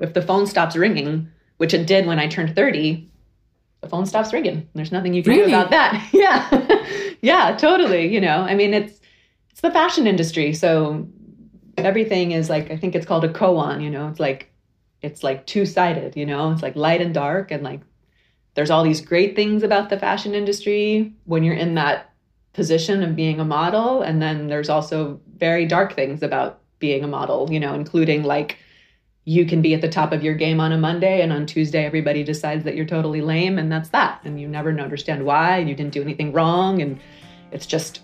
If the phone stops ringing, which it did when I turned 30, the phone stops ringing. There's nothing you can Really? do about that. yeah. yeah, totally. You know, I mean, it's, it's the fashion industry. So everything is like, I think it's called a koan, you know, it's like, it's like two sided, you know, it's like light and dark. And like, there's all these great things about the fashion industry when you're in that position of being a model. And then there's also very dark things about being a model, you know, including like, you can be at the top of your game on a Monday, and on Tuesday, everybody decides that you're totally lame, and that's that. And you never understand why, and you didn't do anything wrong, and it's just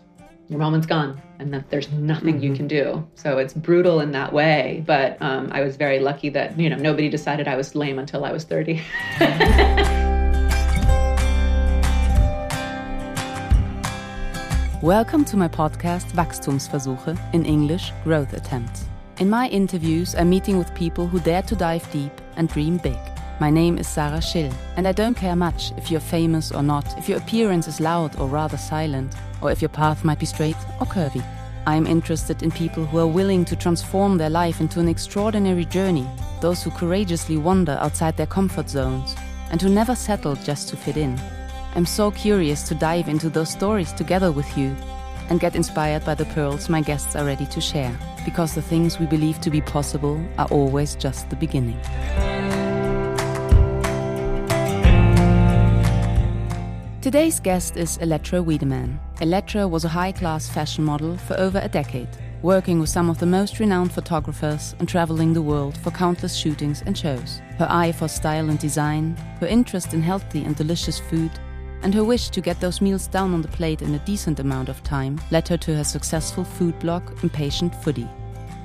your moment's gone, and that there's nothing you can do. So it's brutal in that way. But um, I was very lucky that you know nobody decided I was lame until I was 30. Welcome to my podcast Wachstumsversuche, in English, Growth Attempts. In my interviews, I'm meeting with people who dare to dive deep and dream big. My name is Sarah Schill, and I don't care much if you're famous or not, if your appearance is loud or rather silent, or if your path might be straight or curvy. I'm interested in people who are willing to transform their life into an extraordinary journey, those who courageously wander outside their comfort zones, and who never settle just to fit in. I'm so curious to dive into those stories together with you and get inspired by the pearls my guests are ready to share, because the things we believe to be possible are always just the beginning. Today's guest is Elettra Wiedemann. Elettra was a high class fashion model for over a decade, working with some of the most renowned photographers and traveling the world for countless shootings and shows. Her eye for style and design, her interest in healthy and delicious food, and her wish to get those meals down on the plate in a decent amount of time led her to her successful food blog, Impatient Foodie.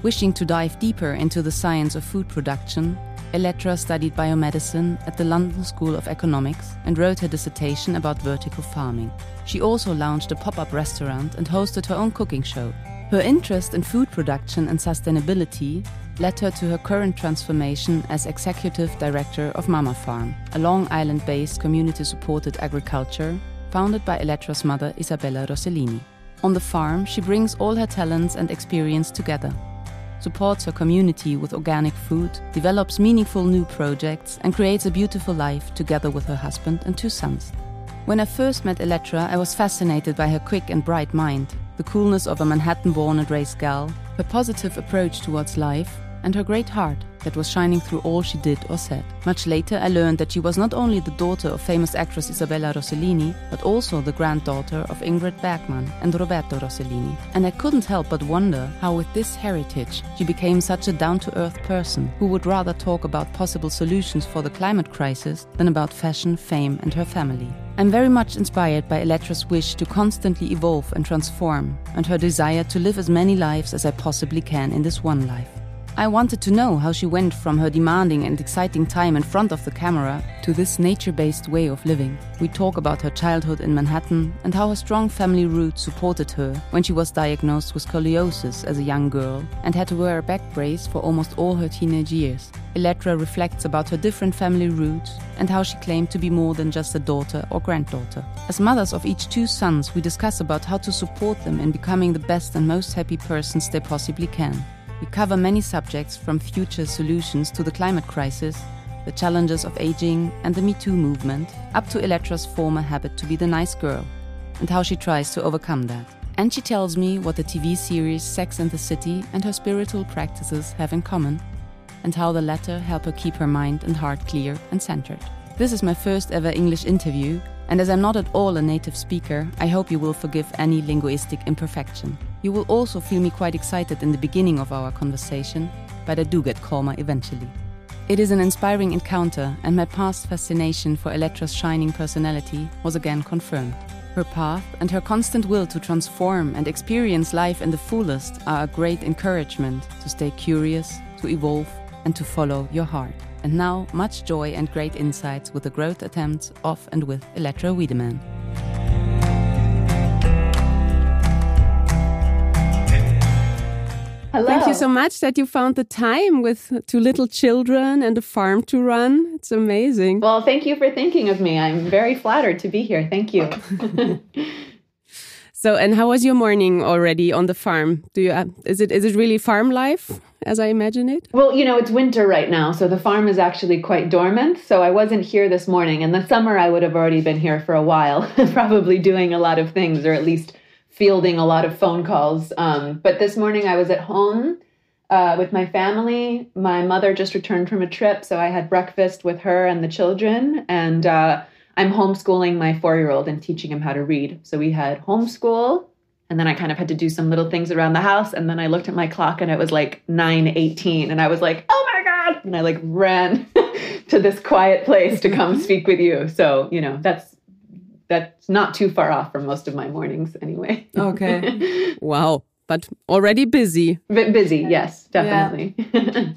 Wishing to dive deeper into the science of food production, Elettra studied biomedicine at the London School of Economics and wrote her dissertation about vertical farming. She also launched a pop up restaurant and hosted her own cooking show. Her interest in food production and sustainability led her to her current transformation as executive director of Mama Farm, a Long Island based community supported agriculture founded by Elettra's mother Isabella Rossellini. On the farm, she brings all her talents and experience together, supports her community with organic food, develops meaningful new projects, and creates a beautiful life together with her husband and two sons. When I first met Elettra, I was fascinated by her quick and bright mind, the coolness of a Manhattan born and raised gal, her positive approach towards life, and her great heart that was shining through all she did or said. Much later, I learned that she was not only the daughter of famous actress Isabella Rossellini, but also the granddaughter of Ingrid Bergman and Roberto Rossellini. And I couldn't help but wonder how, with this heritage, she became such a down to earth person who would rather talk about possible solutions for the climate crisis than about fashion, fame, and her family. I'm very much inspired by Elettra's wish to constantly evolve and transform, and her desire to live as many lives as I possibly can in this one life. I wanted to know how she went from her demanding and exciting time in front of the camera to this nature based way of living. We talk about her childhood in Manhattan and how her strong family roots supported her when she was diagnosed with scoliosis as a young girl and had to wear a back brace for almost all her teenage years. Elettra reflects about her different family roots and how she claimed to be more than just a daughter or granddaughter. As mothers of each two sons, we discuss about how to support them in becoming the best and most happy persons they possibly can. We cover many subjects from future solutions to the climate crisis, the challenges of aging and the Me Too movement, up to Elettra's former habit to be the nice girl, and how she tries to overcome that. And she tells me what the TV series Sex and the City and her spiritual practices have in common, and how the latter help her keep her mind and heart clear and centered. This is my first ever English interview, and as I'm not at all a native speaker, I hope you will forgive any linguistic imperfection. You will also feel me quite excited in the beginning of our conversation, but I do get calmer eventually. It is an inspiring encounter, and my past fascination for Elettra's shining personality was again confirmed. Her path and her constant will to transform and experience life in the fullest are a great encouragement to stay curious, to evolve, and to follow your heart. And now, much joy and great insights with the growth attempts of and with Elettra Wiedemann. Hello. Thank you so much that you found the time with two little children and a farm to run. It's amazing. Well, thank you for thinking of me. I'm very flattered to be here. Thank you. So, and how was your morning already on the farm? Do you uh, is it is it really farm life as I imagine it? Well, you know, it's winter right now, so the farm is actually quite dormant. So I wasn't here this morning. In the summer, I would have already been here for a while, probably doing a lot of things, or at least fielding a lot of phone calls. Um, but this morning, I was at home. Uh, with my family. My mother just returned from a trip, so I had breakfast with her and the children. And uh, I'm homeschooling my four year old and teaching him how to read. So we had homeschool, and then I kind of had to do some little things around the house. And then I looked at my clock and it was like 9:18, and I was like, "Oh my god!" And I like ran to this quiet place to come speak with you. So you know that's that's not too far off from most of my mornings anyway. Okay. wow. But already busy. Bit busy, yes, definitely. Yeah.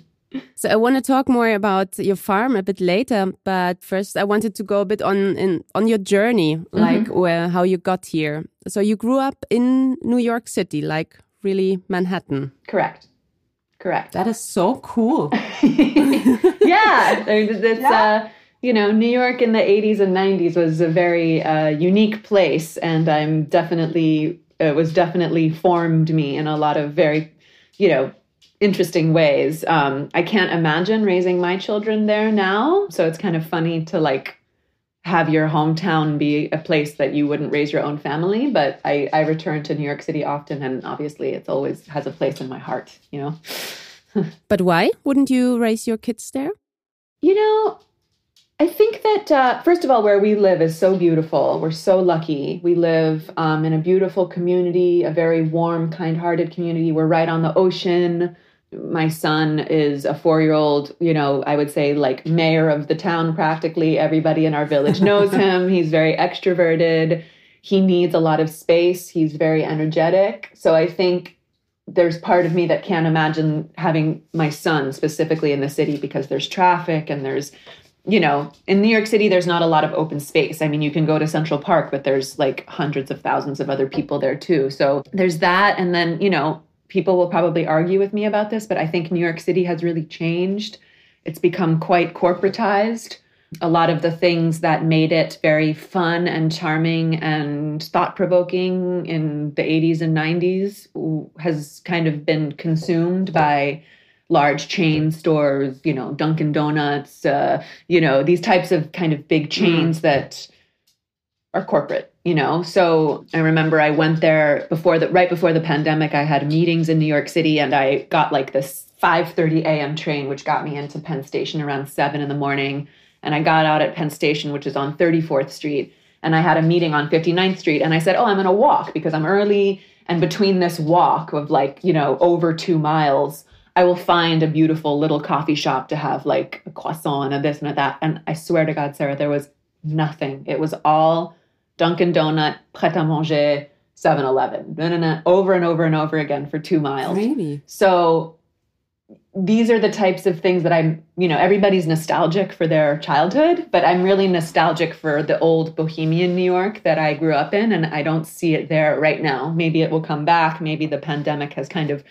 So I want to talk more about your farm a bit later, but first I wanted to go a bit on in on your journey, like mm -hmm. where how you got here. So you grew up in New York City, like really Manhattan. Correct. Correct. That is so cool. yeah, it's yeah. uh you know, New York in the 80s and 90s was a very uh, unique place, and I'm definitely it was definitely formed me in a lot of very, you know, interesting ways. Um, I can't imagine raising my children there now. So it's kind of funny to like have your hometown be a place that you wouldn't raise your own family. But I, I return to New York City often, and obviously it's always has a place in my heart, you know. but why wouldn't you raise your kids there? You know, I think that, uh, first of all, where we live is so beautiful. We're so lucky. We live um, in a beautiful community, a very warm, kind hearted community. We're right on the ocean my son is a four year old, you know, I would say like mayor of the town practically. Everybody in our village knows him. He's very extroverted. He needs a lot of space. He's very energetic. So I think there's part of me that can't imagine having my son specifically in the city because there's traffic and there's you know, in New York City, there's not a lot of open space. I mean, you can go to Central Park, but there's like hundreds of thousands of other people there too. So there's that. And then, you know, people will probably argue with me about this, but I think New York City has really changed. It's become quite corporatized. A lot of the things that made it very fun and charming and thought provoking in the 80s and 90s has kind of been consumed by large chain stores, you know, Dunkin' Donuts, uh, you know, these types of kind of big chains mm. that are corporate you know so i remember i went there before the right before the pandemic i had meetings in new york city and i got like this 5:30 a.m. train which got me into penn station around 7 in the morning and i got out at penn station which is on 34th street and i had a meeting on 59th street and i said oh i'm going to walk because i'm early and between this walk of like you know over 2 miles I will find a beautiful little coffee shop to have like a croissant and a this and a that. And I swear to God, Sarah, there was nothing. It was all Dunkin' Donut, Pret a Manger, 7 Eleven, over and over and over again for two miles. Really? So these are the types of things that I'm, you know, everybody's nostalgic for their childhood, but I'm really nostalgic for the old bohemian New York that I grew up in, and I don't see it there right now. Maybe it will come back. Maybe the pandemic has kind of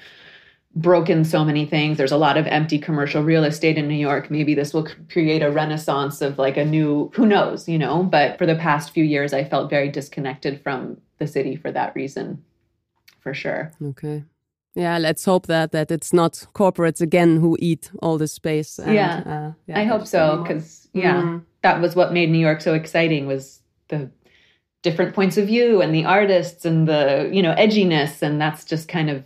broken so many things. There's a lot of empty commercial real estate in New York. Maybe this will create a renaissance of like a new, who knows, you know? But for the past few years, I felt very disconnected from the city for that reason, for sure. Okay. Yeah, let's hope that that it's not corporates again who eat all the space. And, yeah. Uh, yeah, I hope so because yeah, mm. that was what made New York so exciting was the different points of view and the artists and the you know edginess and that's just kind of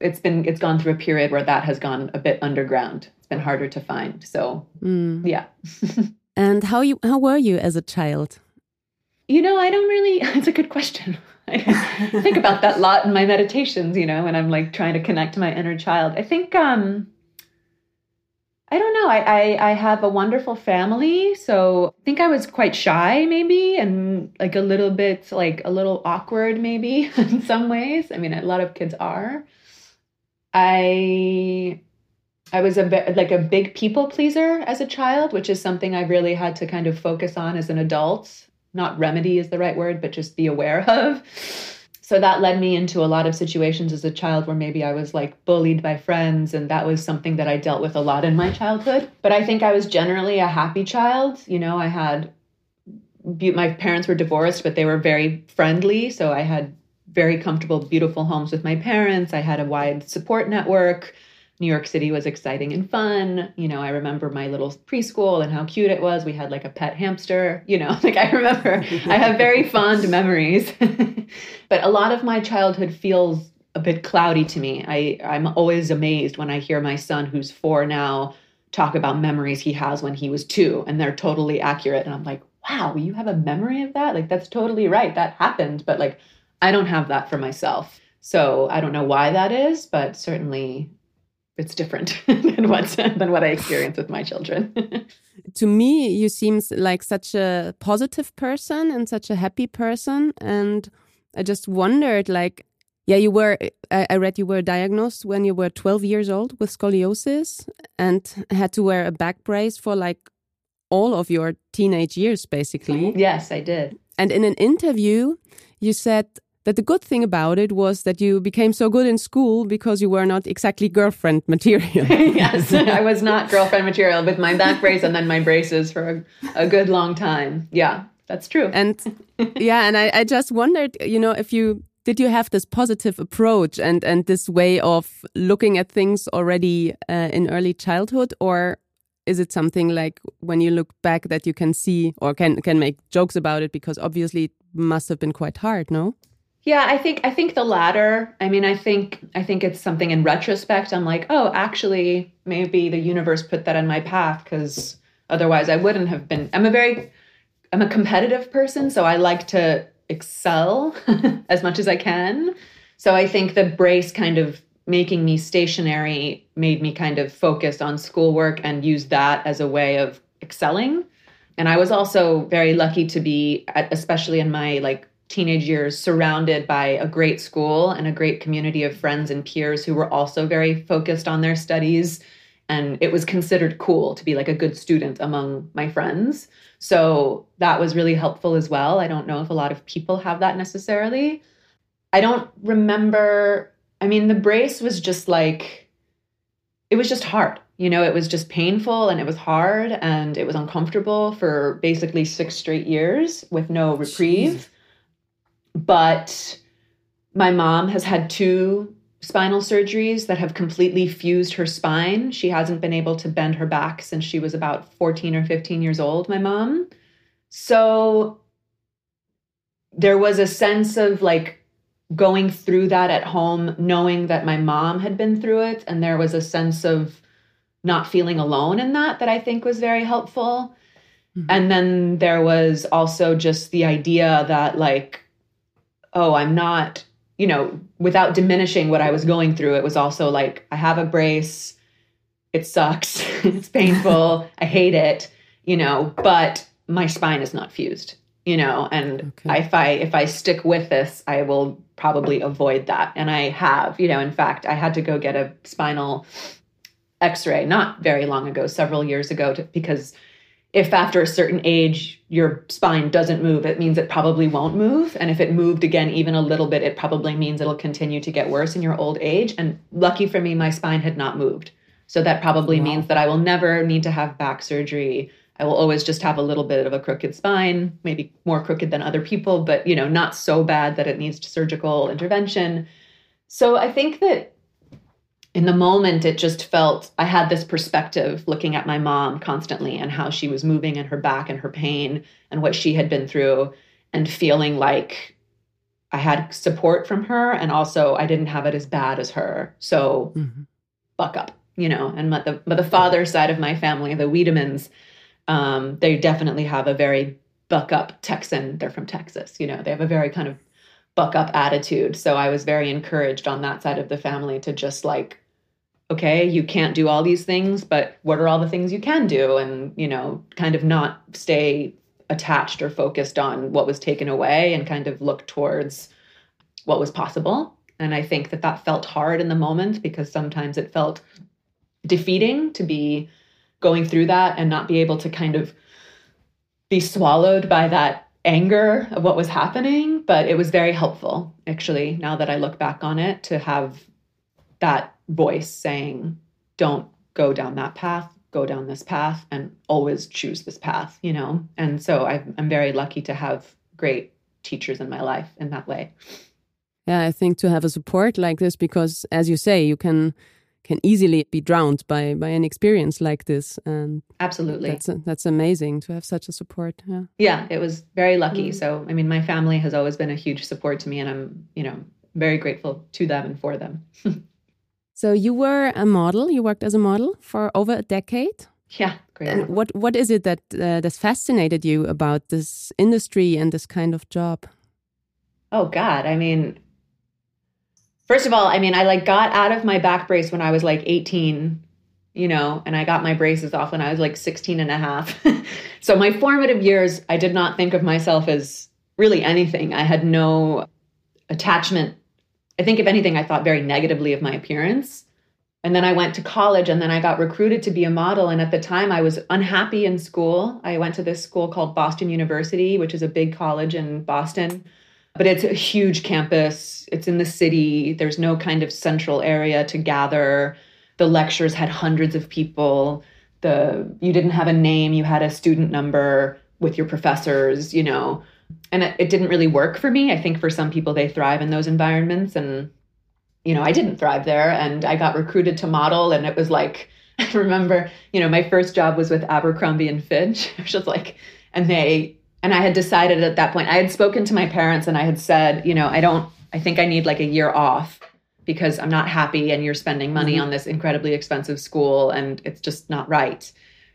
it's been it's gone through a period where that has gone a bit underground. It's been harder to find. So mm. yeah. and how you how were you as a child? You know, I don't really. It's a good question. I think about that a lot in my meditations. You know, when I'm like trying to connect to my inner child. I think. um I don't know. I, I, I have a wonderful family, so I think I was quite shy, maybe, and like a little bit like a little awkward, maybe in some ways. I mean, a lot of kids are. I I was a bit like a big people pleaser as a child, which is something I really had to kind of focus on as an adult. Not remedy is the right word, but just be aware of. So that led me into a lot of situations as a child where maybe I was like bullied by friends, and that was something that I dealt with a lot in my childhood. But I think I was generally a happy child. You know, I had my parents were divorced, but they were very friendly. So I had very comfortable, beautiful homes with my parents. I had a wide support network. New York City was exciting and fun. You know, I remember my little preschool and how cute it was. We had like a pet hamster, you know, like I remember I have very fond memories. but a lot of my childhood feels a bit cloudy to me. I, I'm always amazed when I hear my son, who's four now, talk about memories he has when he was two, and they're totally accurate. And I'm like, wow, you have a memory of that? Like, that's totally right. That happened. But like, I don't have that for myself. So I don't know why that is, but certainly it's different than what than what I experience with my children. to me, you seem like such a positive person and such a happy person, and I just wondered, like, yeah, you were. I read you were diagnosed when you were 12 years old with scoliosis and had to wear a back brace for like all of your teenage years, basically. Yes, I did. And in an interview, you said that the good thing about it was that you became so good in school because you were not exactly girlfriend material. yes, I was not girlfriend material with my back brace and then my braces for a, a good long time. Yeah, that's true. And yeah, and I, I just wondered, you know, if you did you have this positive approach and and this way of looking at things already uh, in early childhood or is it something like when you look back that you can see or can can make jokes about it because obviously it must have been quite hard no yeah i think i think the latter i mean i think i think it's something in retrospect i'm like oh actually maybe the universe put that on my path because otherwise i wouldn't have been i'm a very i'm a competitive person so i like to excel as much as I can. So I think the brace kind of making me stationary made me kind of focus on schoolwork and use that as a way of excelling. And I was also very lucky to be, at, especially in my like teenage years, surrounded by a great school and a great community of friends and peers who were also very focused on their studies. And it was considered cool to be like a good student among my friends. So that was really helpful as well. I don't know if a lot of people have that necessarily. I don't remember. I mean, the brace was just like, it was just hard. You know, it was just painful and it was hard and it was uncomfortable for basically six straight years with no reprieve. Jeez. But my mom has had two spinal surgeries that have completely fused her spine. She hasn't been able to bend her back since she was about 14 or 15 years old, my mom. So there was a sense of like going through that at home, knowing that my mom had been through it. And there was a sense of not feeling alone in that that I think was very helpful. Mm-hmm. And then there was also just the idea that, like, oh, I'm not you know, without diminishing what I was going through, it was also like, I have a brace. It sucks. it's painful. I hate it, you know, but my spine is not fused, you know, and okay. if I if I stick with this, I will probably avoid that. And I have, you know, in fact, I had to go get a spinal x-ray not very long ago, several years ago to, because if after a certain age your spine doesn't move, it means it probably won't move. And if it moved again even a little bit, it probably means it'll continue to get worse in your old age. And lucky for me, my spine had not moved. So that probably wow. means that I will never need to have back surgery. I will always just have a little bit of a crooked spine, maybe more crooked than other people, but you know, not so bad that it needs surgical intervention. So I think that in the moment it just felt i had this perspective looking at my mom constantly and how she was moving and her back and her pain and what she had been through and feeling like i had support from her and also i didn't have it as bad as her so mm-hmm. buck up you know and but the, but the father side of my family the Wiedemanns um, they definitely have a very buck up texan they're from texas you know they have a very kind of buck up attitude. So I was very encouraged on that side of the family to just like, okay, you can't do all these things, but what are all the things you can do? And, you know, kind of not stay attached or focused on what was taken away and kind of look towards what was possible. And I think that that felt hard in the moment because sometimes it felt defeating to be going through that and not be able to kind of be swallowed by that anger of what was happening, but it was very helpful, actually, now that I look back on it, to have that voice saying, don't go down that path, go down this path, and always choose this path, you know? And so i am very lucky to have great teachers in my life in that way. yeah, I think to have a support like this, because as you say, you can can easily be drowned by by an experience like this, and absolutely, that's that's amazing to have such a support. Yeah, yeah, it was very lucky. Mm. So, I mean, my family has always been a huge support to me, and I'm you know very grateful to them and for them. so, you were a model. You worked as a model for over a decade. Yeah, great. And what what is it that uh, that's fascinated you about this industry and this kind of job? Oh God, I mean, first of all, I mean, I like got out of my back brace when I was like 18, you know, and I got my braces off when I was like 16 and a half. so my formative years, I did not think of myself as really anything. I had no attachment. I think, if anything, I thought very negatively of my appearance. And then I went to college and then I got recruited to be a model. And at the time, I was unhappy in school. I went to this school called Boston University, which is a big college in Boston but it's a huge campus. It's in the city. There's no kind of central area to gather. The lectures had hundreds of people. The you didn't have a name, you had a student number with your professors, you know. And it, it didn't really work for me. I think for some people they thrive in those environments and you know, I didn't thrive there and I got recruited to model and it was like I remember, you know, my first job was with Abercrombie and Fitch, which was like and they and I had decided at that point, I had spoken to my parents and I had said, you know, I don't, I think I need like a year off because I'm not happy and you're spending money mm-hmm. on this incredibly expensive school and it's just not right.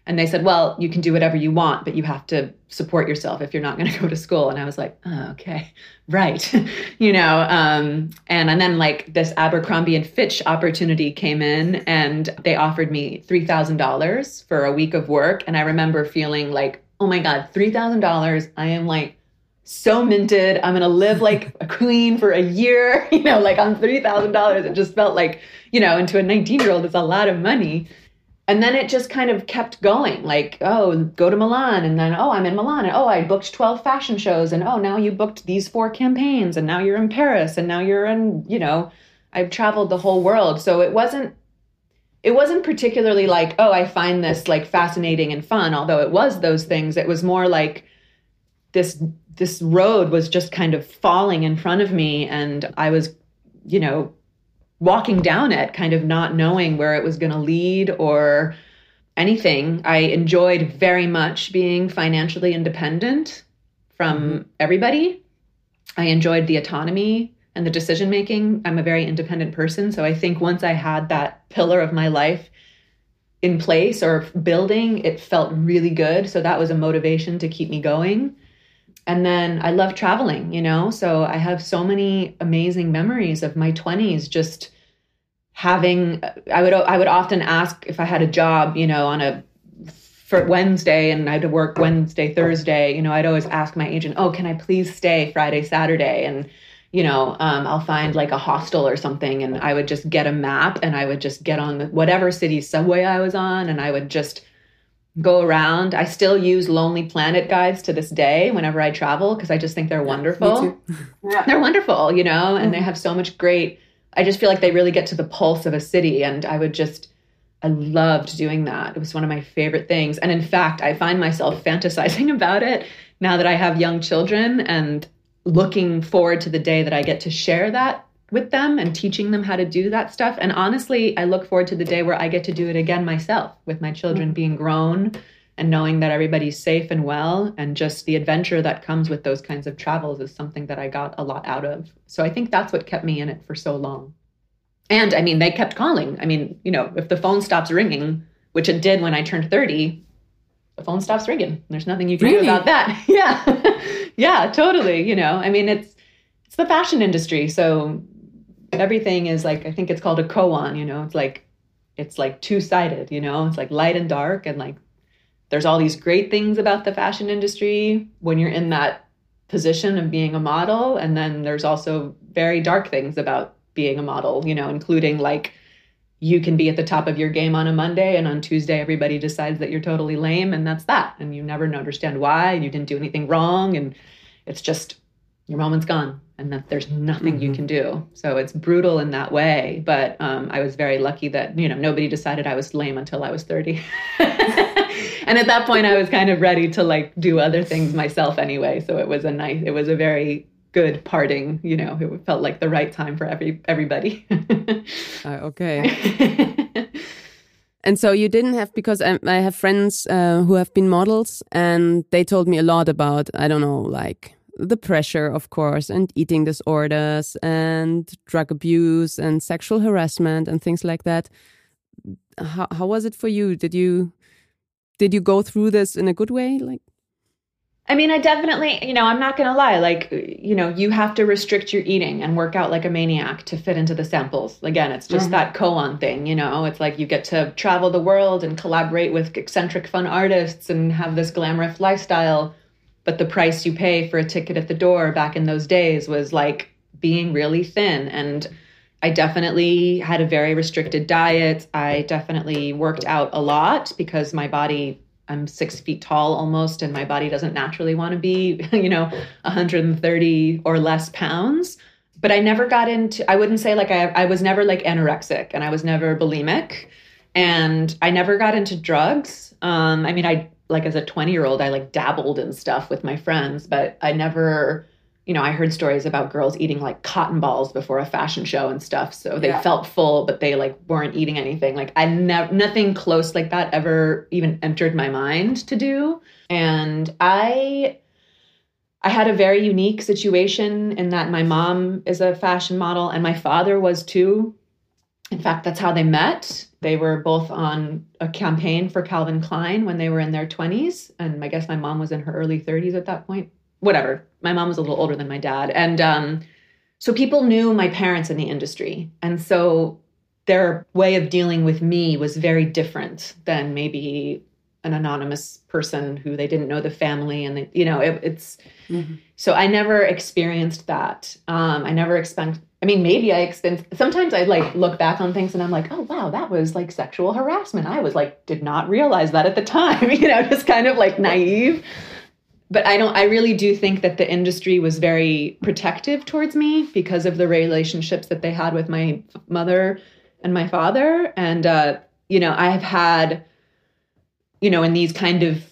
And they said, well, you can do whatever you want, but you have to support yourself if you're not going to go to school. And I was like, oh, okay, right. you know, um, and, and then like this Abercrombie and Fitch opportunity came in and they offered me $3,000 for a week of work. And I remember feeling like, oh my God, $3,000. I am like so minted. I'm going to live like a queen for a year, you know, like on $3,000. It just felt like, you know, and to a 19 year old, it's a lot of money. And then it just kind of kept going like, oh, go to Milan. And then, oh, I'm in Milan. And oh, I booked 12 fashion shows. And oh, now you booked these four campaigns. And now you're in Paris. And now you're in, you know, I've traveled the whole world. So it wasn't it wasn't particularly like, oh, I find this like fascinating and fun, although it was those things. It was more like this this road was just kind of falling in front of me and I was, you know, walking down it, kind of not knowing where it was going to lead or anything. I enjoyed very much being financially independent from mm-hmm. everybody. I enjoyed the autonomy and the decision making. I'm a very independent person. So I think once I had that pillar of my life in place or building, it felt really good. So that was a motivation to keep me going. And then I love traveling, you know? So I have so many amazing memories of my 20s just having I would I would often ask if I had a job, you know, on a for Wednesday and I had to work Wednesday, Thursday, you know, I'd always ask my agent, "Oh, can I please stay Friday, Saturday?" and you know, um, I'll find like a hostel or something, and I would just get a map and I would just get on whatever city subway I was on, and I would just go around. I still use Lonely Planet guides to this day whenever I travel because I just think they're wonderful. Yeah. They're wonderful, you know, and mm-hmm. they have so much great. I just feel like they really get to the pulse of a city, and I would just. I loved doing that. It was one of my favorite things. And in fact, I find myself fantasizing about it now that I have young children and looking forward to the day that I get to share that with them and teaching them how to do that stuff. And honestly, I look forward to the day where I get to do it again myself with my children mm-hmm. being grown and knowing that everybody's safe and well. And just the adventure that comes with those kinds of travels is something that I got a lot out of. So I think that's what kept me in it for so long. And I mean, they kept calling. I mean, you know, if the phone stops ringing, which it did when I turned 30, the phone stops ringing. There's nothing you can really? do about that. yeah. yeah, totally. You know, I mean, it's, it's the fashion industry. So everything is like, I think it's called a koan, you know, it's like, it's like two sided, you know, it's like light and dark. And like, there's all these great things about the fashion industry when you're in that position of being a model. And then there's also very dark things about being a model, you know, including like, you can be at the top of your game on a Monday and on Tuesday everybody decides that you're totally lame and that's that and you never understand why and you didn't do anything wrong and it's just your moment's gone and that there's nothing mm-hmm. you can do so it's brutal in that way but um, i was very lucky that you know nobody decided i was lame until i was 30 and at that point i was kind of ready to like do other things myself anyway so it was a nice it was a very good parting. You know, it felt like the right time for every everybody. uh, okay. and so you didn't have because I, I have friends uh, who have been models, and they told me a lot about I don't know like the pressure, of course, and eating disorders and drug abuse and sexual harassment and things like that. How how was it for you? Did you did you go through this in a good way? Like I mean, I definitely, you know, I'm not going to lie. Like, you know, you have to restrict your eating and work out like a maniac to fit into the samples. Again, it's just mm-hmm. that koan thing, you know, it's like you get to travel the world and collaborate with eccentric, fun artists and have this glamorous lifestyle. But the price you pay for a ticket at the door back in those days was like being really thin. And I definitely had a very restricted diet. I definitely worked out a lot because my body I'm six feet tall almost, and my body doesn't naturally want to be, you know, 130 or less pounds. But I never got into, I wouldn't say like I, I was never like anorexic and I was never bulimic. And I never got into drugs. Um, I mean, I like as a 20 year old, I like dabbled in stuff with my friends, but I never you know, I heard stories about girls eating like cotton balls before a fashion show and stuff. So they yeah. felt full, but they like weren't eating anything. Like I never, nothing close like that ever even entered my mind to do. And I, I had a very unique situation in that my mom is a fashion model and my father was too. In fact, that's how they met. They were both on a campaign for Calvin Klein when they were in their 20s. And I guess my mom was in her early 30s at that point whatever. My mom was a little older than my dad. And um, so people knew my parents in the industry. And so their way of dealing with me was very different than maybe an anonymous person who they didn't know the family and they, you know it, it's mm-hmm. so i never experienced that um, i never expect i mean maybe i experienced sometimes i like look back on things and i'm like oh wow that was like sexual harassment. I was like did not realize that at the time you know just kind of like naive. But I don't I really do think that the industry was very protective towards me because of the relationships that they had with my mother and my father. And uh, you know I've had you know in these kind of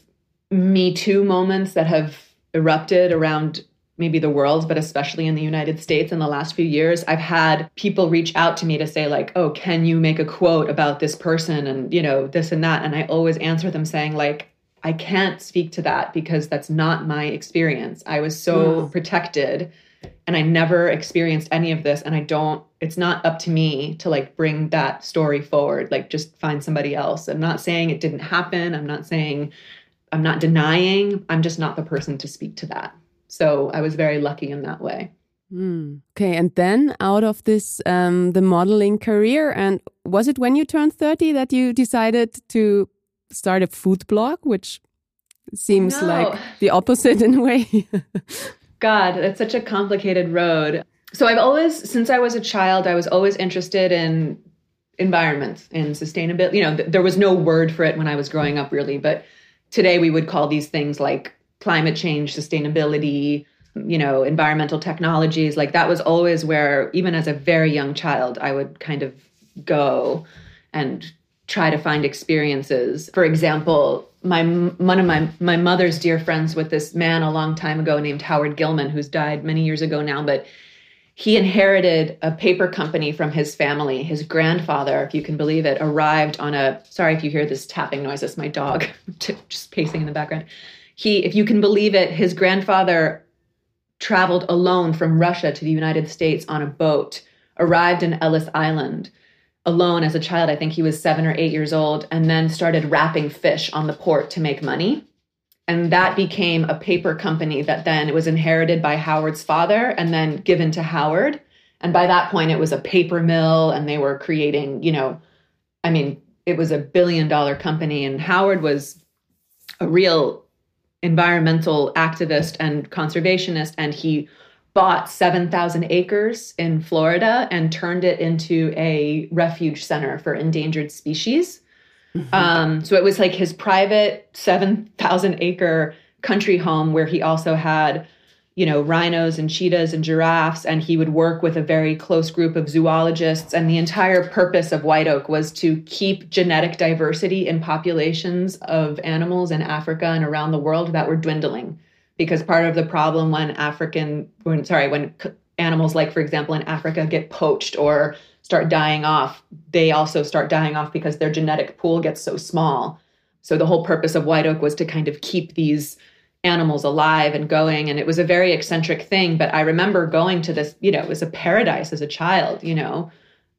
me too moments that have erupted around maybe the world but especially in the United States in the last few years I've had people reach out to me to say like oh can you make a quote about this person and you know this and that and I always answer them saying like I can't speak to that because that's not my experience. I was so mm. protected and I never experienced any of this and I don't it's not up to me to like bring that story forward. Like just find somebody else. I'm not saying it didn't happen. I'm not saying I'm not denying. I'm just not the person to speak to that. So I was very lucky in that way. Mm. Okay, and then out of this, um, the modeling career, and was it when you turned 30 that you decided to start a food blog, which seems no. like the opposite in a way. God, it's such a complicated road. So I've always, since I was a child, I was always interested in environments and sustainability. You know, th there was no word for it when I was growing up, really, but today we would call these things like climate change, sustainability, you know, environmental technologies. Like that was always where, even as a very young child, I would kind of go and try to find experiences. For example, my one of my my mother's dear friends with this man a long time ago named Howard Gilman, who's died many years ago now, but he inherited a paper company from his family. His grandfather, if you can believe it, arrived on a sorry if you hear this tapping noise, it's my dog just pacing in the background. He, if you can believe it, his grandfather traveled alone from Russia to the United States on a boat, arrived in Ellis Island alone as a child. I think he was seven or eight years old, and then started wrapping fish on the port to make money. And that became a paper company that then it was inherited by Howard's father and then given to Howard. And by that point, it was a paper mill, and they were creating, you know, I mean, it was a billion dollar company, and Howard was a real environmental activist and conservationist, and he bought 7,000 acres in Florida and turned it into a refuge center for endangered species. Mm-hmm. Um, so it was like his private 7,000 acre country home where he also had, you know, rhinos and cheetahs and giraffes. And he would work with a very close group of zoologists. And the entire purpose of White Oak was to keep genetic diversity in populations of animals in Africa and around the world that were dwindling because part of the problem when African, when sorry, when animals like, for example, in Africa get poached or start dying off, they also start dying off because their genetic pool gets so small. So the whole purpose of white oak was to kind of keep these animals alive and going. And it was a very eccentric thing. But I remember going to this, you know, it was a paradise as a child, you know,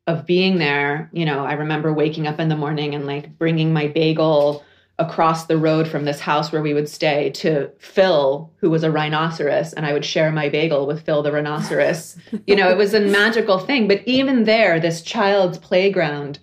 of being there. You know, I remember waking up in the morning and like bringing my bagel across the road from this house where we would stay to Phil, who was a rhinoceros, and I would share my bagel with Phil the rhinoceros. you know, it was a magical thing. But even there, this child's playground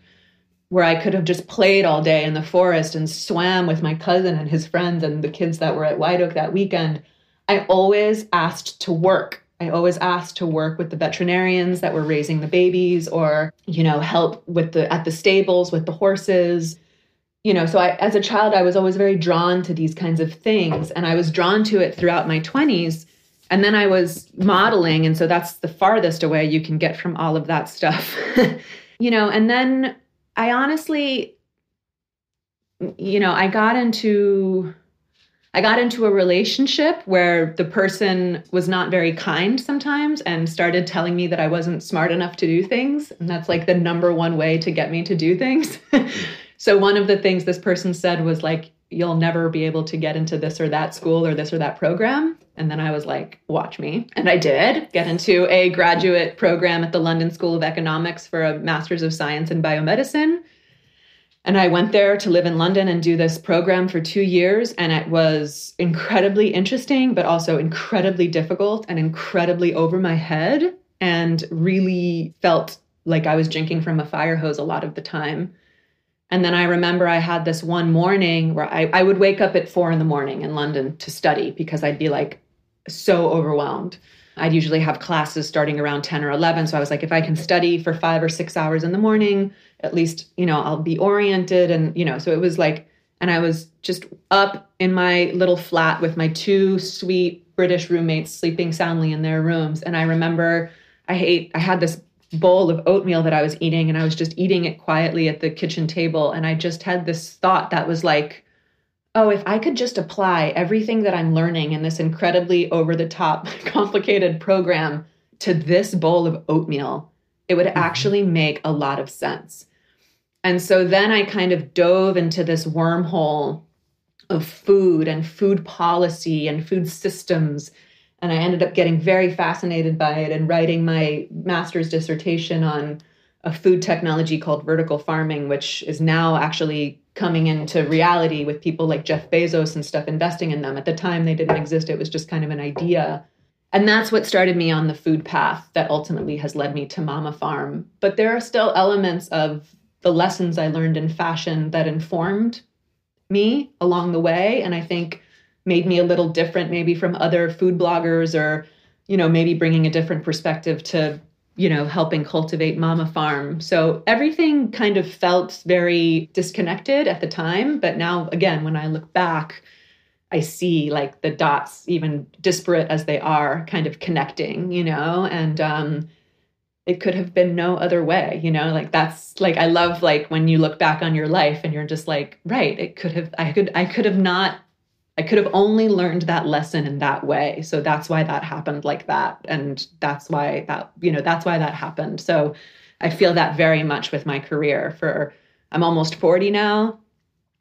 where I could have just played all day in the forest and swam with my cousin and his friends and the kids that were at White Oak that weekend, I always asked to work. I always asked to work with the veterinarians that were raising the babies or, you know, help with the at the stables with the horses. You know, so I as a child I was always very drawn to these kinds of things and I was drawn to it throughout my 20s. And then I was modeling and so that's the farthest away you can get from all of that stuff. you know, and then I honestly, you know, I got into I got into a relationship where the person was not very kind sometimes and started telling me that I wasn't smart enough to do things. And that's like the number one way to get me to do things. so, one of the things this person said was like, You'll never be able to get into this or that school or this or that program. And then I was like, Watch me. And I did get into a graduate program at the London School of Economics for a Master's of Science in Biomedicine. And I went there to live in London and do this program for two years. And it was incredibly interesting, but also incredibly difficult and incredibly over my head, and really felt like I was drinking from a fire hose a lot of the time. And then I remember I had this one morning where I, I would wake up at four in the morning in London to study because I'd be like so overwhelmed. I'd usually have classes starting around 10 or 11. So I was like, if I can study for five or six hours in the morning, at least, you know, I'll be oriented. And, you know, so it was like, and I was just up in my little flat with my two sweet British roommates sleeping soundly in their rooms. And I remember I hate, I had this bowl of oatmeal that I was eating and I was just eating it quietly at the kitchen table. And I just had this thought that was like, oh, if I could just apply everything that I'm learning in this incredibly over the top, complicated program to this bowl of oatmeal, it would mm-hmm. actually make a lot of sense. And so then I kind of dove into this wormhole of food and food policy and food systems. And I ended up getting very fascinated by it and writing my master's dissertation on a food technology called vertical farming, which is now actually coming into reality with people like Jeff Bezos and stuff investing in them. At the time, they didn't exist, it was just kind of an idea. And that's what started me on the food path that ultimately has led me to Mama Farm. But there are still elements of the lessons I learned in fashion that informed me along the way. And I think made me a little different, maybe from other food bloggers or, you know, maybe bringing a different perspective to you know, helping cultivate Mama Farm. So everything kind of felt very disconnected at the time. But now, again, when I look back, I see like the dots, even disparate as they are, kind of connecting, you know, and um, it could have been no other way, you know, like that's like I love like when you look back on your life and you're just like, right, it could have, I could, I could have not I could have only learned that lesson in that way. So that's why that happened like that. And that's why that, you know, that's why that happened. So I feel that very much with my career. For I'm almost 40 now.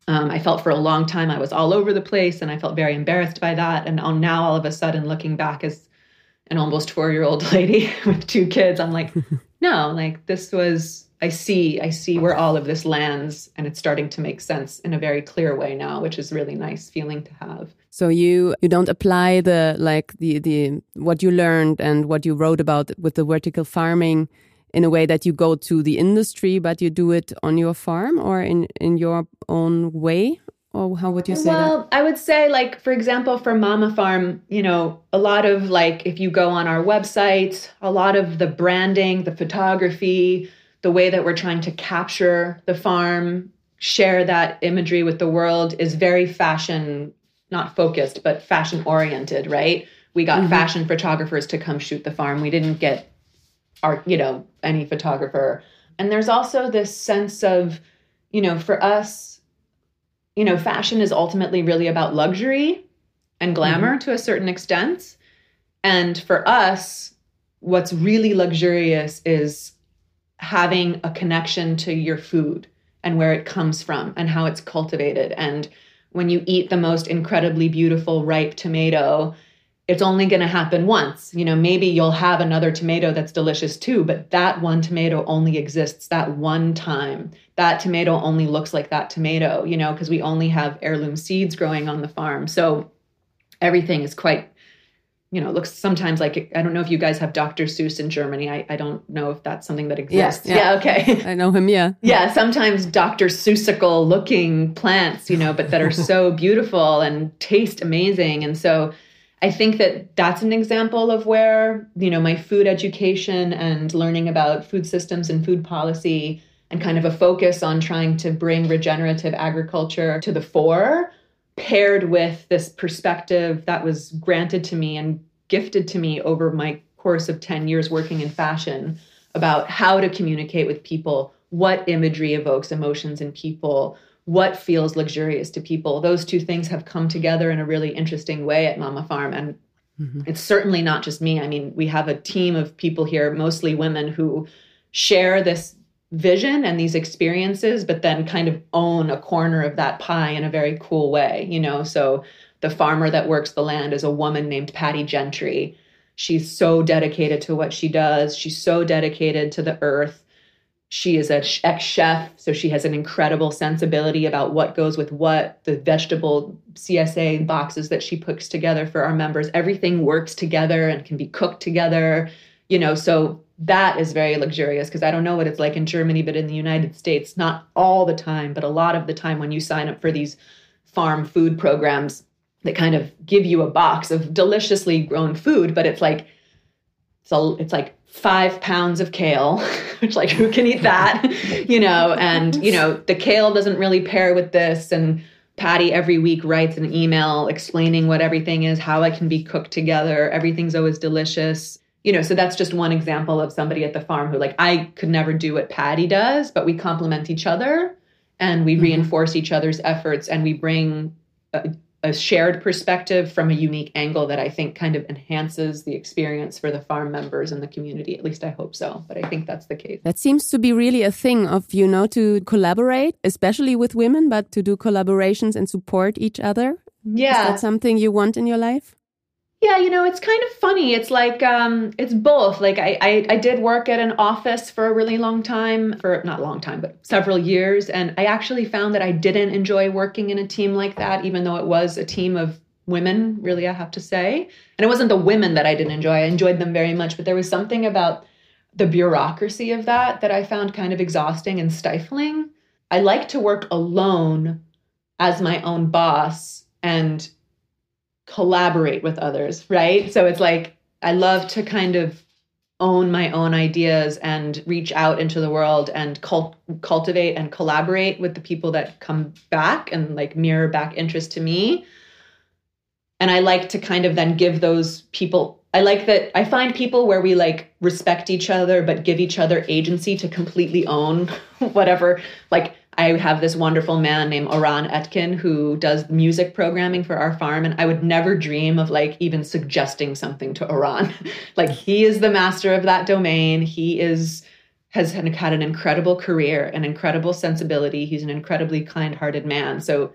Um, I felt for a long time I was all over the place and I felt very embarrassed by that. And now all of a sudden, looking back as an almost four year old lady with two kids, I'm like, no, like this was I see I see where all of this lands and it's starting to make sense in a very clear way now, which is really nice feeling to have. So you you don't apply the like the the what you learned and what you wrote about with the vertical farming in a way that you go to the industry, but you do it on your farm or in in your own way or how would you say well, that? I would say, like, for example, for Mama Farm, you know, a lot of like, if you go on our website, a lot of the branding, the photography, the way that we're trying to capture the farm, share that imagery with the world is very fashion, not focused, but fashion oriented, right? We got mm-hmm. fashion photographers to come shoot the farm. We didn't get art, you know, any photographer. And there's also this sense of, you know, for us, you know, fashion is ultimately really about luxury. and glamour mm-hmm. to a certain extent. And for us, what's really luxurious is having a connection to your food and where it comes from and how it's cultivated. And when you eat the most incredibly beautiful ripe tomato, it's only going to happen once. You know, maybe you'll have another tomato that's delicious too, but that one tomato only exists that one time. That tomato only looks like that tomato, you know, because we only have heirloom seeds growing on the farm. So everything is quite you know, looks sometimes like I don't know if you guys have Dr. Seuss in Germany. I, I don't know if that's something that exists. Yeah, yeah. yeah okay. I know him, yeah. Yeah, sometimes Dr. Seussical looking plants, you know, but that are so beautiful and taste amazing. And so I think that that's an example of where, you know, my food education and learning about food systems and food policy and kind of a focus on trying to bring regenerative agriculture to the fore paired with this perspective that was granted to me and gifted to me over my course of 10 years working in fashion about how to communicate with people, what imagery evokes emotions in people, what feels luxurious to people. Those two things have come together in a really interesting way at Mama Farm. And mm-hmm. it's certainly not just me. I mean, we have a team of people here, mostly women, who share this vision and these experiences, but then kind of own a corner of that pie in a very cool way, you know? So the farmer that works the land is a woman named Patty Gentry. She's so dedicated to what she does. She's so dedicated to the earth. She is an ex chef, so she has an incredible sensibility about what goes with what, the vegetable CSA boxes that she puts together for our members. Everything works together and can be cooked together, you know. So that is very luxurious because I don't know what it's like in Germany, but in the United States, not all the time, but a lot of the time when you sign up for these farm food programs that kind of give you a box of deliciously grown food, but it's like so it's like five pounds of kale, which like who can eat that? you know, and you know, the kale doesn't really pair with this and Patty every week writes an email explaining what everything is, how it can be cooked together. Everything's always delicious you know, so that's just one example of somebody at the farm who, like, I could never do what Patty does, but we complement each other and we mm-hmm. reinforce each other's efforts and we bring a, a, shared perspective from a unique angle that I think kind of enhances the experience for the farm members and the community. At least I hope so, but I think that's the case. That seems to be really a thing of, you know, to collaborate, especially with women, but to do collaborations and support each other. Yeah. Is that something you want in your life? Yeah, you know, it's kind of funny. It's like um it's both. Like I, I I did work at an office for a really long time, for not long time, but several years, and I actually found that I didn't enjoy working in a team like that even though it was a team of women, really I have to say. And it wasn't the women that I didn't enjoy. I enjoyed them very much, but there was something about the bureaucracy of that that I found kind of exhausting and stifling. I like to work alone as my own boss and collaborate with others, right? So it's like I love to kind of own my own ideas and reach out into the world and cult- cultivate and collaborate with the people that come back and like mirror back interest to me. And I like to kind of then give those people I like that I find people where we like respect each other but give each other agency to completely own whatever like I have this wonderful man named Oran Etkin who does music programming for our farm. And I would never dream of like even suggesting something to Oran. like he is the master of that domain. He is has had an incredible career, an incredible sensibility. He's an incredibly kind-hearted man. So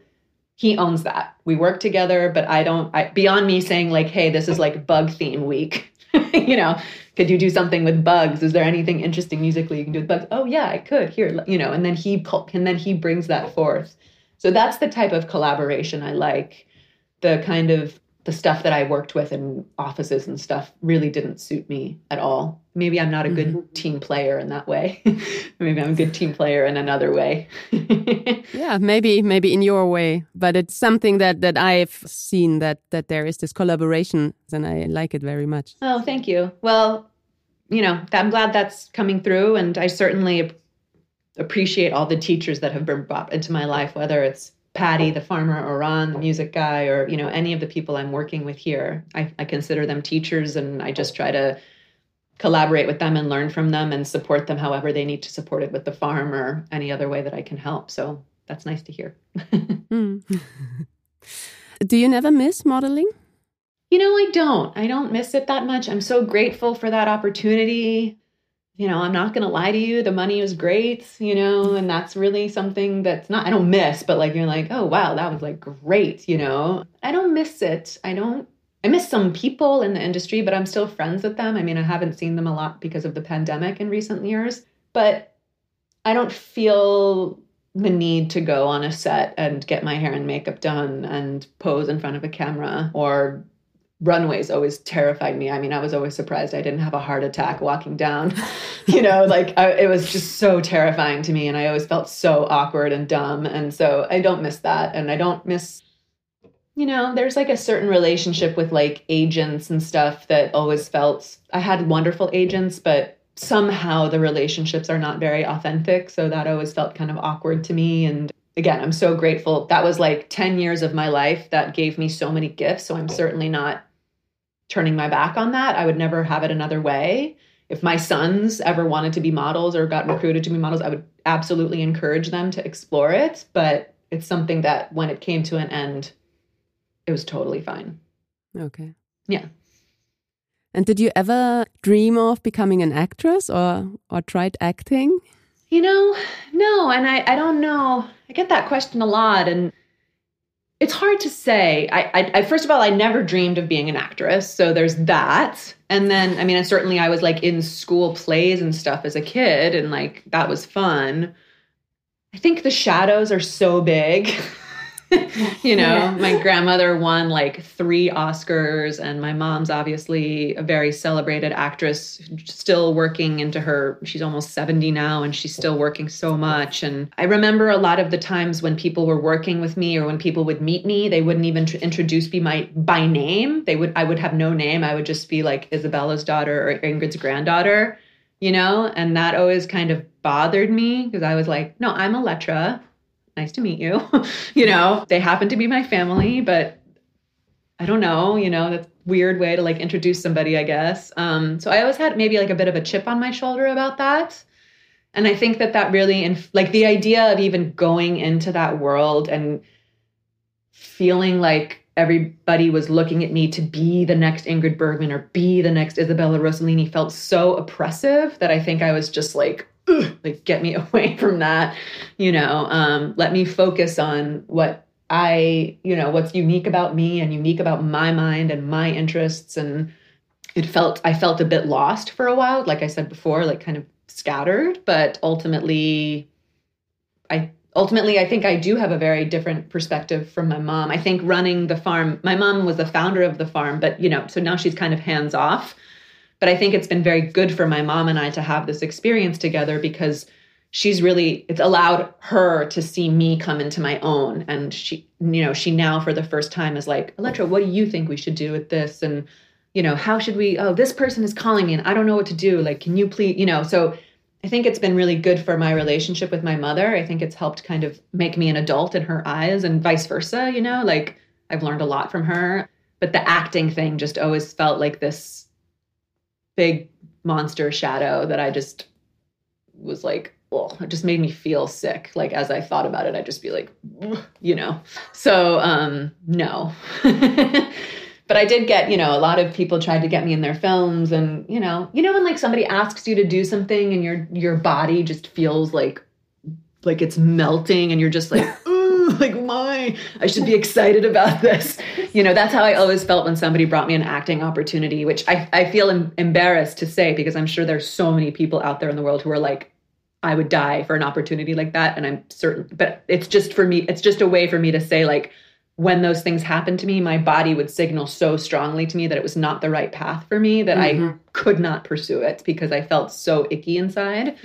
he owns that. We work together, but I don't I, beyond me saying like, hey, this is like bug theme week. you know, could you do something with bugs? Is there anything interesting musically you can do with bugs? Oh yeah, I could. Here, you know, and then he and then he brings that forth. So that's the type of collaboration I like. The kind of the stuff that I worked with in offices and stuff really didn't suit me at all. Maybe I'm not a good mm-hmm. team player in that way. maybe I'm a good team player in another way. yeah, maybe maybe in your way, but it's something that that I've seen that that there is this collaboration and I like it very much. Oh, thank you. Well, you know, I'm glad that's coming through and I certainly appreciate all the teachers that have been brought into my life whether it's Patty, the farmer, or Ron, the music guy, or you know any of the people I'm working with here. I, I consider them teachers, and I just try to collaborate with them and learn from them and support them however they need to support it with the farm or any other way that I can help. So that's nice to hear. mm. do you never miss modeling? You know, I don't. I don't miss it that much. I'm so grateful for that opportunity. You know, I'm not going to lie to you. The money was great, you know, and that's really something that's not, I don't miss, but like you're like, oh, wow, that was like great, you know. I don't miss it. I don't, I miss some people in the industry, but I'm still friends with them. I mean, I haven't seen them a lot because of the pandemic in recent years, but I don't feel the need to go on a set and get my hair and makeup done and pose in front of a camera or runways always terrified me. I mean, I was always surprised I didn't have a heart attack walking down. you know, like I, it was just so terrifying to me, and I always felt so awkward and dumb. And so I don't miss that, and I don't miss. You know, there's like a certain relationship with like agents and stuff that always felt I had wonderful agents, but somehow the relationships are not very authentic. So that always felt kind of awkward to me. And again, I'm so grateful. That was like 10 years of my life that gave me so many gifts. So I'm certainly not turning my back on that. I would never have it another way. If my sons ever wanted to be models or got recruited to be models, I would absolutely encourage them to explore it. But it's something that when it came to an end, it was totally fine. Okay. Yeah. And did you ever dream of becoming an actress or or tried acting? You know, no, and I I don't know. I get that question a lot and it's hard to say. I, I, I, first of all, I never dreamed of being an actress, so there's that. And then, I mean, certainly I was like in school plays and stuff as a kid, and like that was fun. I think the shadows are so big. you know, yeah. my grandmother won like three Oscars, and my mom's obviously a very celebrated actress, still working into her, she's almost 70 now, and she's still working so much. And I remember a lot of the times when people were working with me or when people would meet me, they wouldn't even tr- introduce me my, by name. They would, I would have no name. I would just be like Isabella's daughter or Ingrid's granddaughter, you know, and that always kind of bothered me because I was like, no, I'm Elettra nice to meet you. you know, they happen to be my family, but I don't know, you know, that's weird way to like introduce somebody, I guess. Um, so I always had maybe like a bit of a chip on my shoulder about that. And I think that that really, inf- like the idea of even going into that world and feeling like everybody was looking at me to be the next Ingrid Bergman or be the next Isabella Rossellini felt so oppressive that I think I was just like, like get me away from that you know um, let me focus on what i you know what's unique about me and unique about my mind and my interests. And it felt i felt a bit lost for a while like i said before like kind of scattered. But ultimately i ultimately i think i do have a very different perspective from my mom. I think running the farm my mom was the founder of the farm but you know so now she's kind of hands off but I think it's been very good for my mom and I to have this experience together because she's really it's allowed her to see me come into my own. And she you know she now for the first time is like elettra what do you think we should do with this? And you know how should we oh this person is calling me and i don't know what to do. Like can you please you know. So i think it's been really good for my relationship with my mother. I think it's helped kind of make me an adult in her eyes and vice versa you know. Like i've learned a lot from her. But the acting thing just always felt like this big monster shadow that I just was like, well, it just made me feel sick. Like as I thought about it, I'd just be like, you know. So um no. but I did get, you know, a lot of people tried to get me in their films and, you know, you know when like somebody asks you to do something and your your body just feels like like it's melting and you're just like like why? I should be excited about this. You know that's how i always felt when somebody brought me an acting opportunity which i, I feel em- embarrassed to say because i'm sure there's so many people out there in the world who are like i would die for an opportunity like that. And i'm certain but it's just for me it's just a way for me to say like when those things happened to me my body would signal so strongly to me that it was not the right path for me that mm-hmm. i could not pursue it because i felt so icky inside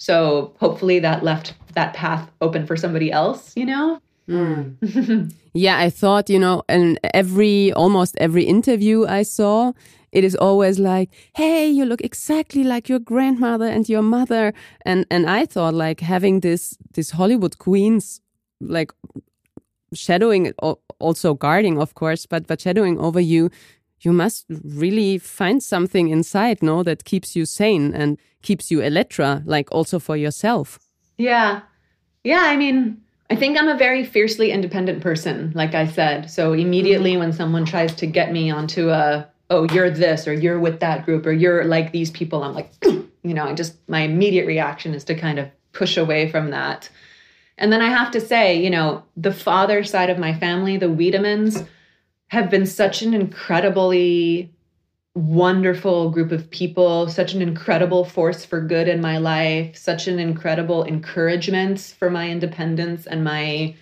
so hopefully that left that path open for somebody else, you know? Mm. yeah, I thought, you know, and every almost every interview I saw, it is always like, "Hey, you look exactly like your grandmother and your mother." And and I thought like having this this Hollywood queens like shadowing also guarding of course, but but shadowing over you, you must really find something inside, no, that keeps you sane and keeps you Elettra, like also for yourself. Yeah. Yeah. I mean, I think I'm a very fiercely independent person, like I said. So immediately when someone tries to get me onto a, oh, you're this or you're with that group or you're like these people, I'm like, you know, I just, my immediate reaction is to kind of push away from that. And then I have to say, you know, the father side of my family, the Wiedemanns, have been such an incredibly wonderful group of people, such an incredible force for good in my life, such an incredible encouragement for my independence and my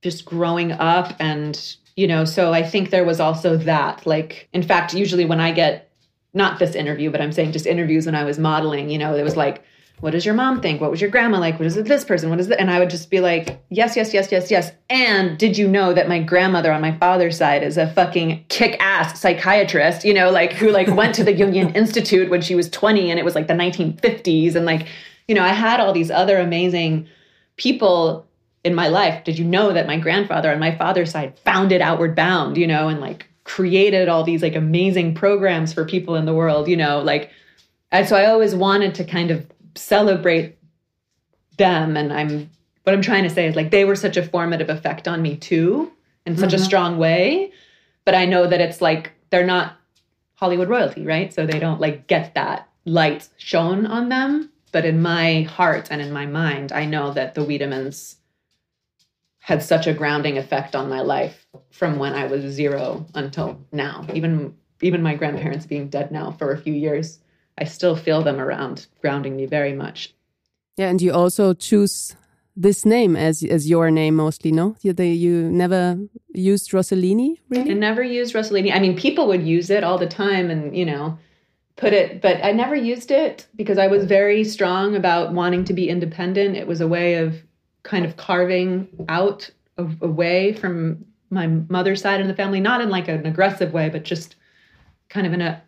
just growing up. And, you know, so I think there was also that. Like, in fact, usually when I get not this interview, but I'm saying just interviews when I was modeling, you know, it was like, what does your mom think? What was your grandma like? What is it this person? What is it? And I would just be like, yes, yes, yes, yes, yes. And did you know that my grandmother on my father's side is a fucking kick-ass psychiatrist, you know, like who like went to the Jungian Institute when she was 20 and it was like the 1950s. And like, you know, I had all these other amazing people in my life. Did you know that my grandfather on my father's side founded Outward Bound, you know, and like created all these like amazing programs for people in the world, you know, like and so I always wanted to kind of celebrate them. And i'm what i'm trying to say is like they were such a formative effect on me too in such mm-hmm. a strong way. But i know that it's like they're not hollywood royalty right? So they don't like get that light shown on them. But in my heart and in my mind i know that the wiedemanns had such a grounding effect on my life from when i was zero until now. Even even my grandparents being dead now for a few years I still feel them around, grounding me very much. Yeah, and you also choose this name as as your name mostly, no? You, they, you never used Rossellini, really? I never used Rossellini. I mean, people would use it all the time, and you know, put it, but I never used it because I was very strong about wanting to be independent. It was a way of kind of carving out away from my mother's side of the family, not in like an aggressive way, but just kind of in a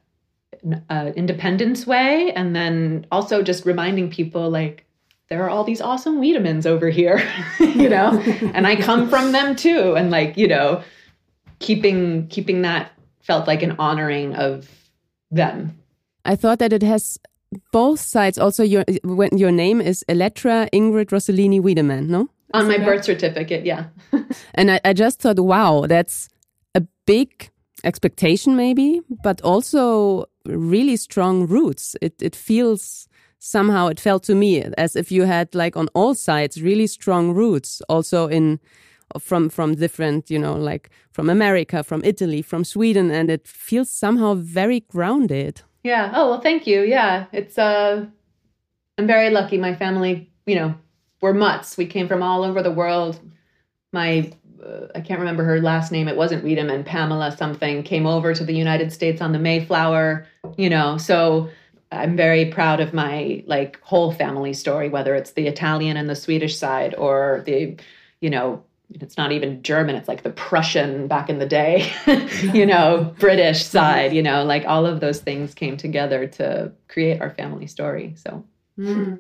uh, independence way and then also just reminding people like there are all these awesome Wiedemanns over here, you know, and I come from them too. And like, you know, keeping keeping that felt like an honoring of them. I thought that it has both sides. Also, your when your name is Elettra Ingrid Rossellini Wiedemann, no? On my birth certificate, yeah. and I, I just thought, wow, that's a big expectation, maybe, but also really strong roots. It it feels somehow it felt to me as if you had like on all sides really strong roots also in from from different you know like from america from italy from sweden and it feels somehow very grounded. Yeah. Oh well thank you. Yeah. It's uh i'm very lucky. My family you know we're mutts. We came from all over the world. My I can't remember her last name. It wasn't Wiedemann, Pamela something came over to the United States on the Mayflower, you know. So I'm very proud of my like whole family story, whether it's the Italian and the Swedish side or the, you know, it's not even German, it's like the Prussian back in the day, you know, British side, you know, like all of those things came together to create our family story. So mm.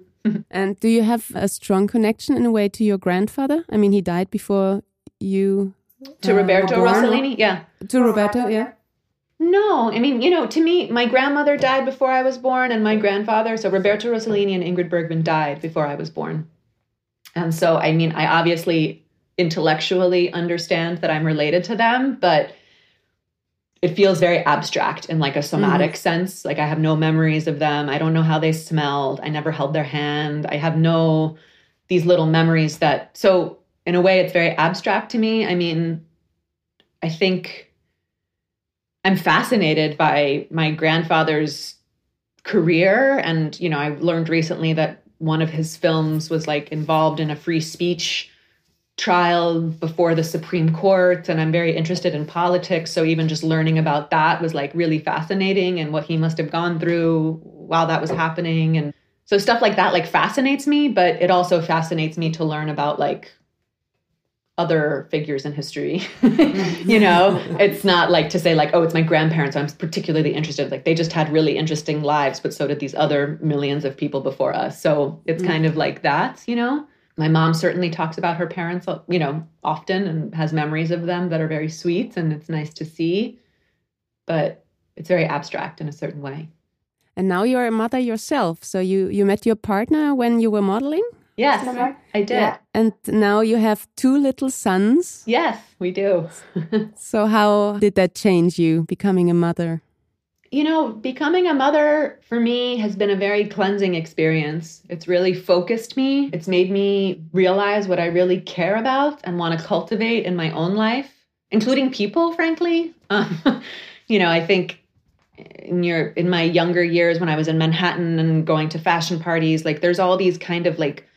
and do you have a strong connection in a way to your grandfather? I mean, he died before you to uh, Roberto Rossellini? Yeah. To Roberto, yeah. No, I mean, you know, to me, my grandmother died before I was born, and my grandfather, so Roberto Rossellini and Ingrid Bergman died before I was born. And so, I mean, I obviously intellectually understand that I'm related to them, but it feels very abstract in like a somatic mm. sense. Like I have no memories of them. I don't know how they smelled. I never held their hand. I have no these little memories that so in a way it's very abstract to me. I mean, I think I'm fascinated by my grandfather's career. And you know, I learned recently that one of his films was like involved in a free speech trial before the Supreme Court. And I'm very interested in politics. So even just learning about that was like really fascinating and what he must have gone through while that was happening. And so stuff like that like fascinates me but it also fascinates me to learn about like other figures in history. you know, it's not like to say like, oh, it's my grandparents. I'm particularly interested. Like they just had really interesting lives, but so did these other millions of people before us. So it's mm. kind of like that, you know. My mom certainly talks about her parents, you know, often and has memories of them that are very sweet and it's nice to see. But it's very abstract in a certain way. And now you're a mother yourself. So you you met your partner when you were modeling? Yes, I did. Yeah. And now you have two little sons. Yes, we do. so, how did that change you becoming a mother? You know, becoming a mother for me has been a very cleansing experience. It's really focused me. It's made me realize what I really care about and want to cultivate in my own life, including people, frankly. Um, you know, I think in your in my younger years when I was in Manhattan and going to fashion parties, like there's all these kind of like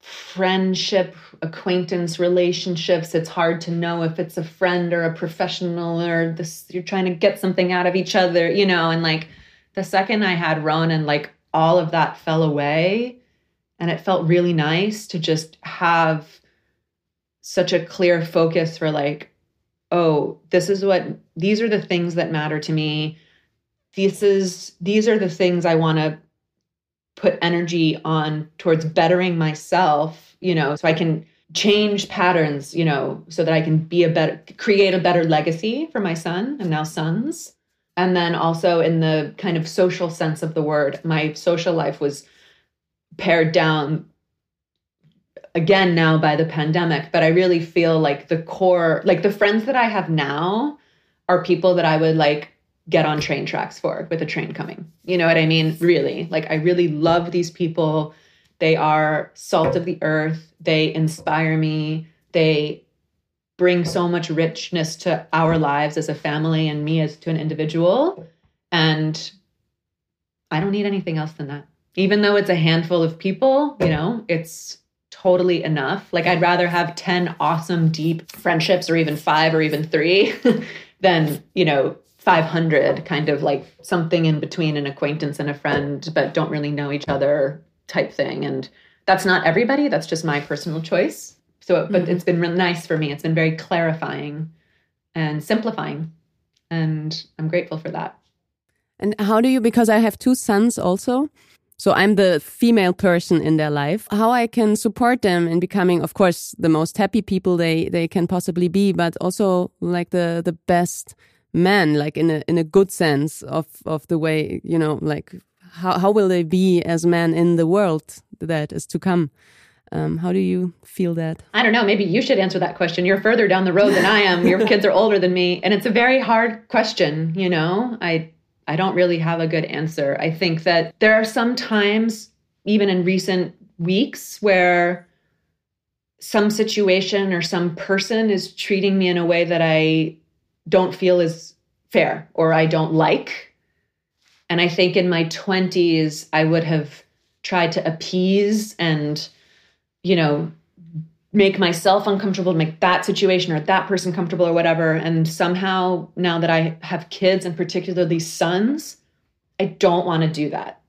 friendship, acquaintance relationships. It's hard to know if it's a friend or a professional or this you're trying to get something out of each other, you know, and like the second I had Ronan, like all of that fell away. And it felt really nice to just have such a clear focus for like, oh, this is what these are the things that matter to me. This is these are the things I want to put energy on towards bettering myself, you know, so I can change patterns, you know, so that I can be a better, create a better legacy for my son and now sons. And then also in the kind of social sense of the word, my social life was pared down again now by the pandemic. But I really feel like the core, like the friends that I have now are people that I would like get on train tracks for with a train coming. You know what I mean? Really. Like I really love these people. They are salt of the earth. They inspire me. They bring so much richness to our lives as a family and me as to an individual. And I don't need anything else than that. Even though it's a handful of people, you know, it's totally enough. Like I'd rather have 10 awesome deep friendships or even 5 or even 3 than, you know, 500 kind of like something in between an acquaintance and a friend but don't really know each other type thing. And that's not everybody that's just my personal choice. So but mm-hmm. it's been really nice for me. It's been very clarifying and simplifying. And i'm grateful for that. And how do you because i have two sons also so i'm the female person in their life how i can support them in becoming of course the most happy people they they can possibly be but also like the the best men like in a in a good sense of of the way you know like how how will they be as men in the world that is to come? Um, how do you feel that? I don't know. Maybe you should answer that question. You're further down the road than i am. Your kids are older than me. And it's a very hard question you know? I i don't really have a good answer. I think that there are some times even in recent weeks where some situation or some person is treating me in a way that i don't feel is fair or I don't like. And I think in my 20s, I would have tried to appease and, you know, make myself uncomfortable, to make that situation or that person comfortable or whatever. And somehow, now that I have kids and particularly sons, I don't want to do that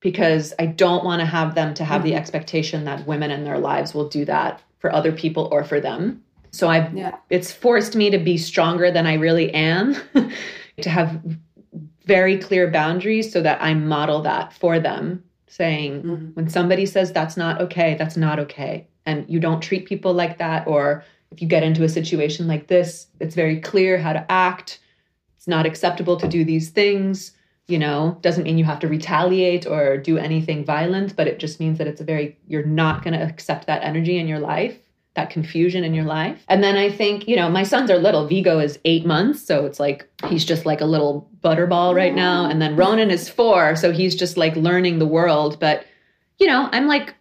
because I don't want to have them to have mm-hmm. the expectation that women in their lives will do that for other people or for them. So I've yeah. it's forced me to be stronger than I really am, to have very clear boundaries so that I model that for them, saying mm-hmm. when somebody says that's not okay, that's not okay. And you don't treat people like that or if you get into a situation like this, it's very clear how to act. It's not acceptable to do these things you know doesn't mean you have to retaliate or do anything violent but it just means that it's a very you're not going to accept that energy in your life that confusion in your life. And then I think, you know, my sons are little. Vigo is eight months. So it's like he's just like a little butterball right now. And then Ronan is four. So he's just like learning the world. But, you know, I'm like,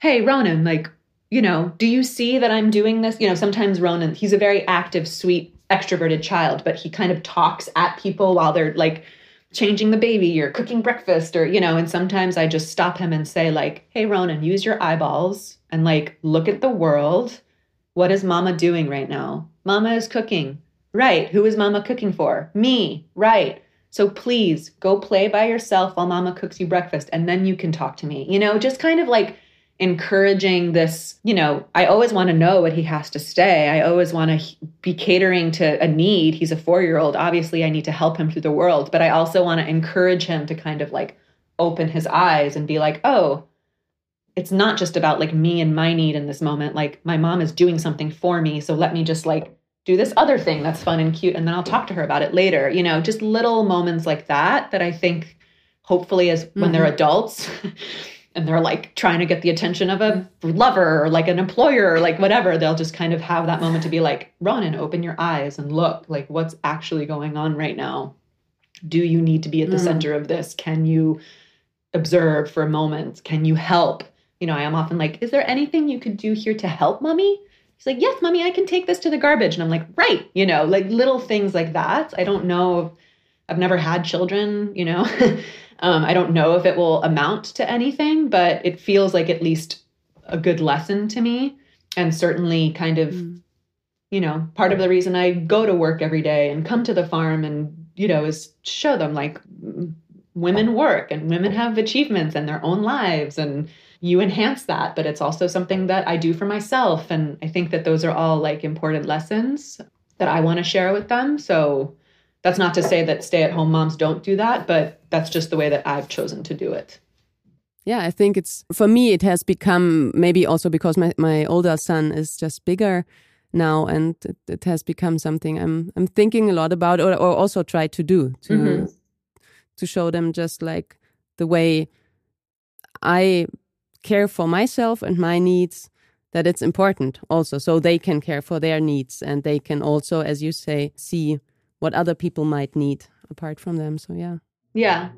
hey, Ronan, like, you know, do you see that I'm doing this? You know, sometimes Ronan, he's a very active, sweet, extroverted child, but he kind of talks at people while they're like, changing the baby or cooking breakfast or you know and sometimes i just stop him and say like hey ronan use your eyeballs and like look at the world. What is mama doing right now? Mama is cooking. Right. Who is mama cooking for? Me. Right. So please go play by yourself while mama cooks you breakfast and then you can talk to me. You know just kind of like encouraging this, you know, I always want to know what he has to stay. I always want to be catering to a need. He's a four year old. Obviously, I need to help him through the world, but I also want to encourage him to kind of like open his eyes and be like, oh, it's not just about like me and my need in this moment. Like, my mom is doing something for me. So let me just like do this other thing that's fun and cute. And then I'll talk to her about it later. You know, just little moments like that that I think hopefully as when mm-hmm. they're adults and they're like trying to get the attention of a lover or like an employer or like whatever, they'll just kind of have that moment to be like, Ronan, open your eyes and look, like what's actually going on right now. Do you need to be at the mm. center of this? Can you observe for a moment? Can you help? You know, I am often like, is there anything you could do here to help mommy? He's like, yes, mommy, I can take this to the garbage. And I'm like, right, you know, like little things like that. I don't know. I've never had children, you know. Um, I don't know if it will amount to anything, but it feels like at least a good lesson to me. And certainly, kind of, mm. you know, part of the reason I go to work every day and come to the farm and, you know, is show them like women work and women have achievements in their own lives. And you enhance that, but it's also something that I do for myself. And I think that those are all like important lessons that I want to share with them. So, that's not to say that stay at home moms don't do that, but that's just the way that I've chosen to do it. Yeah, I think it's for me, it has become maybe also because my, my older son is just bigger now and it, it has become something I'm I'm thinking a lot about or, or also try to do to mm -hmm. to show them just like the way I care for myself and my needs that it's important also so they can care for their needs and they can also as you say see what other people might need apart from them. So yeah. Yeah.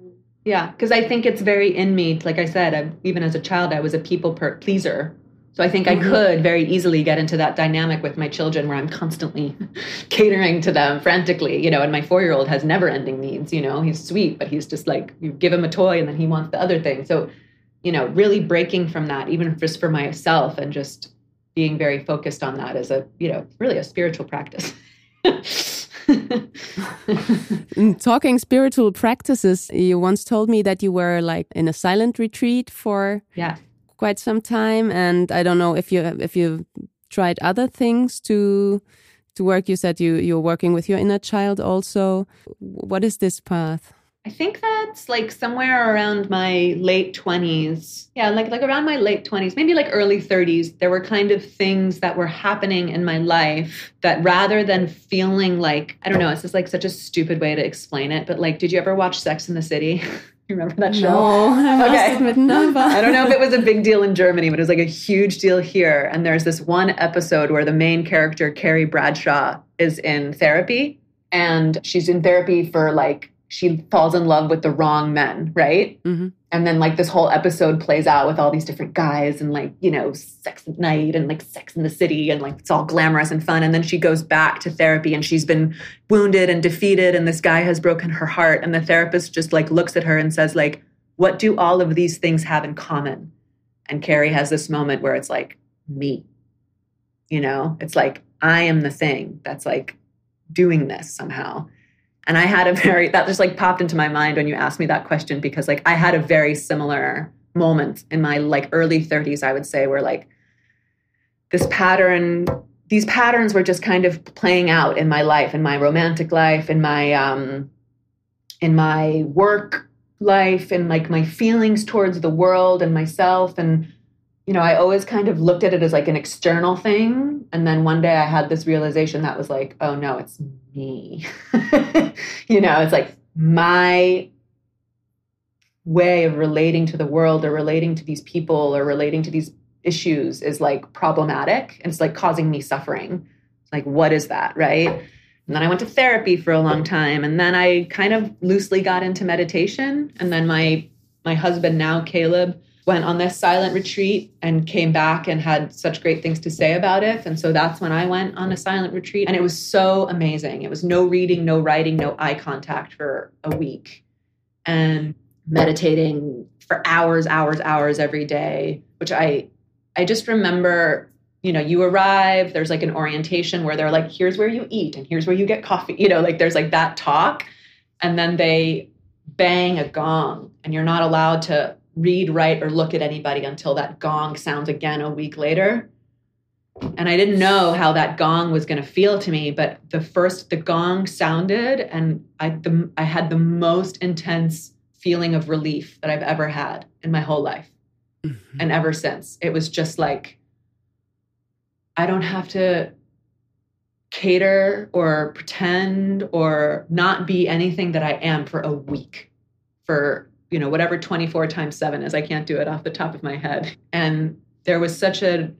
Yeah, because I think it's very in me. Like I said, I, even as a child, I was a people per- pleaser. So I think mm-hmm. I could very easily get into that dynamic with my children where I'm constantly catering to them frantically, you know, and my four year old has never ending needs, you know, he's sweet, but he's just like, you give him a toy and then he wants the other thing. So, you know, really breaking from that, even just for myself and just being very focused on that as a, you know, really a spiritual practice. Mm, talking spiritual practices, you once told me that you were like in a silent retreat for yeah. quite some time, and I don't know if you if you tried other things to to work. You said you you're working with your inner child also. What is this path? I think that's like somewhere around my late 20s. Yeah, like like around my late 20s, maybe like early 30s, there were kind of things that were happening in my life that rather than feeling like, I don't know, it's just like such a stupid way to explain it, but like did you ever watch Sex in the City? you remember that show? No, I okay. I don't know if it was a big deal in Germany, but it was like a huge deal here. And there's this one episode where the main character, Carrie Bradshaw, is in therapy. And she's in therapy for like she falls in love with the wrong men, right? Mm-hmm. And then like this whole episode plays out with all these different guys and like, you know, sex at night and like sex in the city and like it's all glamorous and fun. And then she goes back to therapy and she's been wounded and defeated and this guy has broken her heart. And the therapist just like looks at her and says, like, what do all of these things have in common? And Carrie has this moment where it's like, me. You know, it's like, I am the thing that's like doing this somehow. And I had a very, that just like popped into my mind when you asked me that question because like I had a very similar moment in my like early 30s, I would say, where like this pattern, these patterns were just kind of playing out in my life, in my romantic life, in my, um, in my work life, and like my feelings towards the world and myself. And you know, I always kind of looked at it as like an external thing. And then one day I had this realization that was like, oh no, it's me. you know, it's like my way of relating to the world or relating to these people or relating to these issues is like problematic and it's like causing me suffering. Like, what is that? Right. And then I went to therapy for a long time. And then I kind of loosely got into meditation. And then my my husband now, Caleb, went on this silent retreat and came back and had such great things to say about it. And so that's when I went on a silent retreat. And it was so amazing. It was no reading, no writing, no eye contact for a week. And meditating for hours, hours, hours every day, which I I just remember, you know, you arrive, there's like an orientation where they're like, here's where you eat and here's where you get coffee. You know, like there's like that talk. And then they bang a gong and you're not allowed to read, write, or look at anybody until that gong sounds again a week later. And I didn't know how that gong was going to feel to me, but the first the gong sounded, and I the, I had the most intense feeling of relief that I've ever had in my whole life, mm-hmm. and ever since it was just like I don't have to cater or pretend or not be anything that I am for a week for you know, whatever 24 times seven is. I can't do it off the top of my head. And there was such a,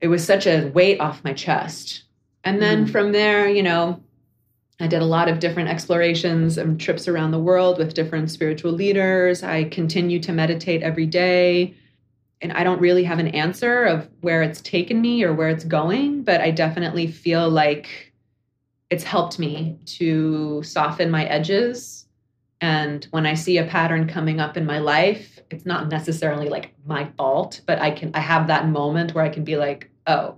it was such a weight off my chest. And then mm. from there, you know, I did a lot of different explorations and trips around the world with different spiritual leaders. I continue to meditate every day. And I don't really have an answer of where it's taken me or where it's going, but I definitely feel like it's helped me to soften my edges. And when I see a pattern coming up in my life, it's not necessarily like my fault, but I can I have that moment where I can be like, "Oh,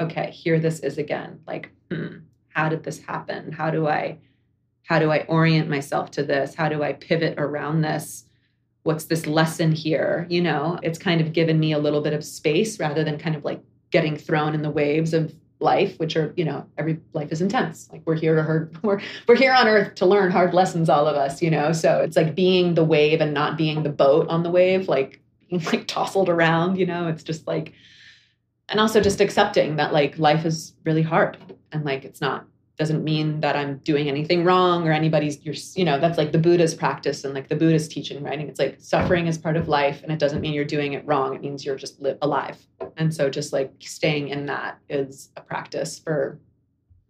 okay, here this is again." Like, hmm, how did this happen? How do I how do I orient myself to this? How do I pivot around this? What's this lesson here? You know, it's kind of given me a little bit of space rather than kind of like getting thrown in the waves of life, which are, you know, every life is intense. Like we're here to hurt, we're we're here on earth to learn hard lessons, all of us, you know. So it's like being the wave and not being the boat on the wave, like being like tousled around, you know. It's just like and also just accepting that like life is really hard and like it's not doesn't mean that I'm doing anything wrong or anybody's you're you know that's like the Buddha's practice and like the Buddha's teaching right and it's like suffering is part of life and it doesn't mean you're doing it wrong it means you're just li- alive and so just like staying in that is a practice for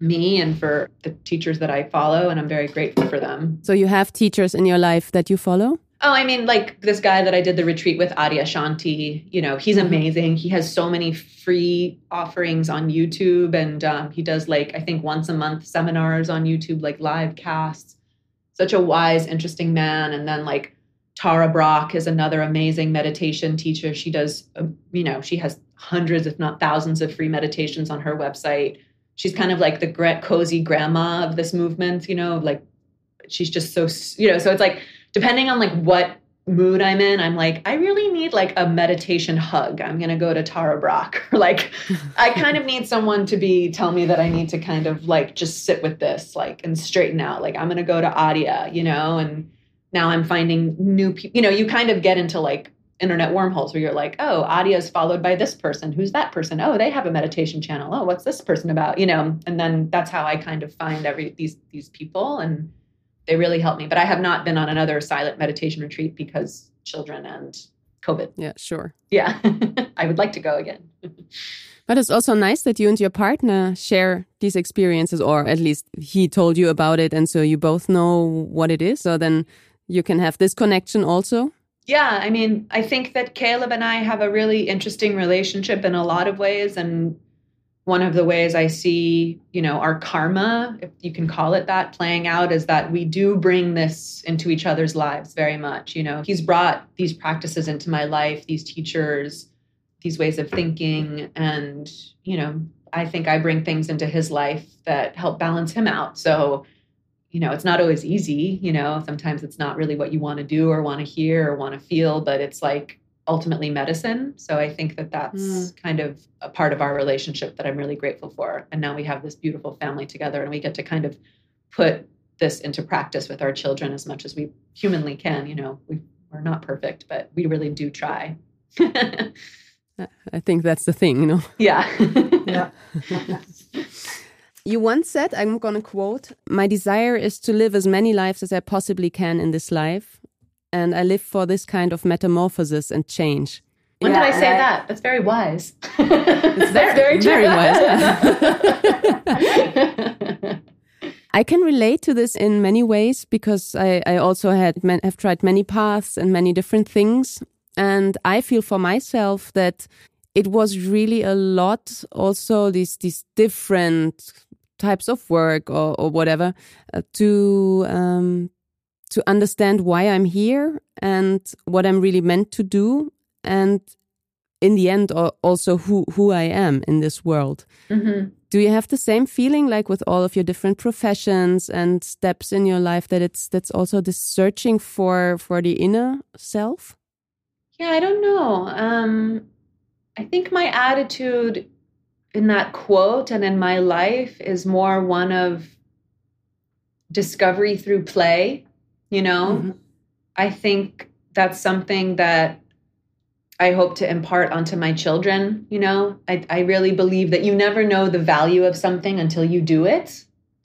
me and for the teachers that I follow and I'm very grateful for them. So you have teachers in your life that you follow? Oh, I mean, like this guy that I did the retreat with, Adyashanti, you know, he's mm-hmm. amazing. He has so many free offerings on YouTube. And um, he does like, I think once a month seminars on YouTube, like live casts. Such a wise, interesting man. And then like Tara Brach is another amazing meditation teacher. She does, uh, you know, she has hundreds, if not thousands, of free meditations on her website. She's kind of like the cozy grandma of this movement, you know, like she's just so, you know, so it's like, depending on like what mood I'm in, I'm like, I really need like a meditation hug. I'm gonna go to Tara Brach. like I kind of need someone to be tell me that I need to kind of like just sit with this, like and straighten out. Like I'm gonna go to Adya, you know, and now I'm finding new people, you know, you kind of get into like internet wormholes where you're like, oh, Adya is followed by this person. Who's that person? Oh, they have a meditation channel. Oh, what's this person about? You know, and then that's how I kind of find every these these people and they really helped me. But I have not been on another silent meditation retreat because children and COVID. Yeah, sure. Yeah, I would like to go again. but it's also nice that you and your partner share these experiences, or at least he told you about it. And so you both know what it is. So then you can have this connection also. Yeah, I mean, I think that Caleb and I have a really interesting relationship in a lot of ways. And one of the ways I see, you know, our karma, if you can call it that, playing out is that we do bring this into each other's lives very much. You know, he's brought these practices into my life, these teachers, these ways of thinking. And, you know, I think I bring things into his life that help balance him out. So, you know, it's not always easy. You know, sometimes it's not really what you want to do or want to hear or want to feel, but it's like ultimately medicine. So I think that that's mm. kind of a part of our relationship that I'm really grateful for. And now we have this beautiful family together and we get to kind of put this into practice with our children as much as we humanly can. You know, we, we're not perfect, but we really do try. I think that's the thing, you know? Yeah. yeah. You once said, I'm going to quote, My desire is to live as many lives as I possibly can in this life and I live for this kind of metamorphosis and change. When yeah, did I say I, that? That's very wise. it's very, very, very wise. Yeah. I can relate to this in many ways because I, I also had have tried many paths and many different things, and I feel for myself that it was really a lot. Also, these these different types of work or, or whatever uh, to um, to understand why I'm here and what I'm really meant to do, and in the end, also who who I am in this world. Mm -hmm. Do you have the same feeling, like with all of your different professions and steps in your life, that it's that's also this searching for for the inner self? Yeah, I don't know. Um, I think my attitude in that quote and in my life is more one of discovery through play you know mm-hmm. i think that's something that i hope to impart onto my children you know I, I really believe that you never know the value of something until you do it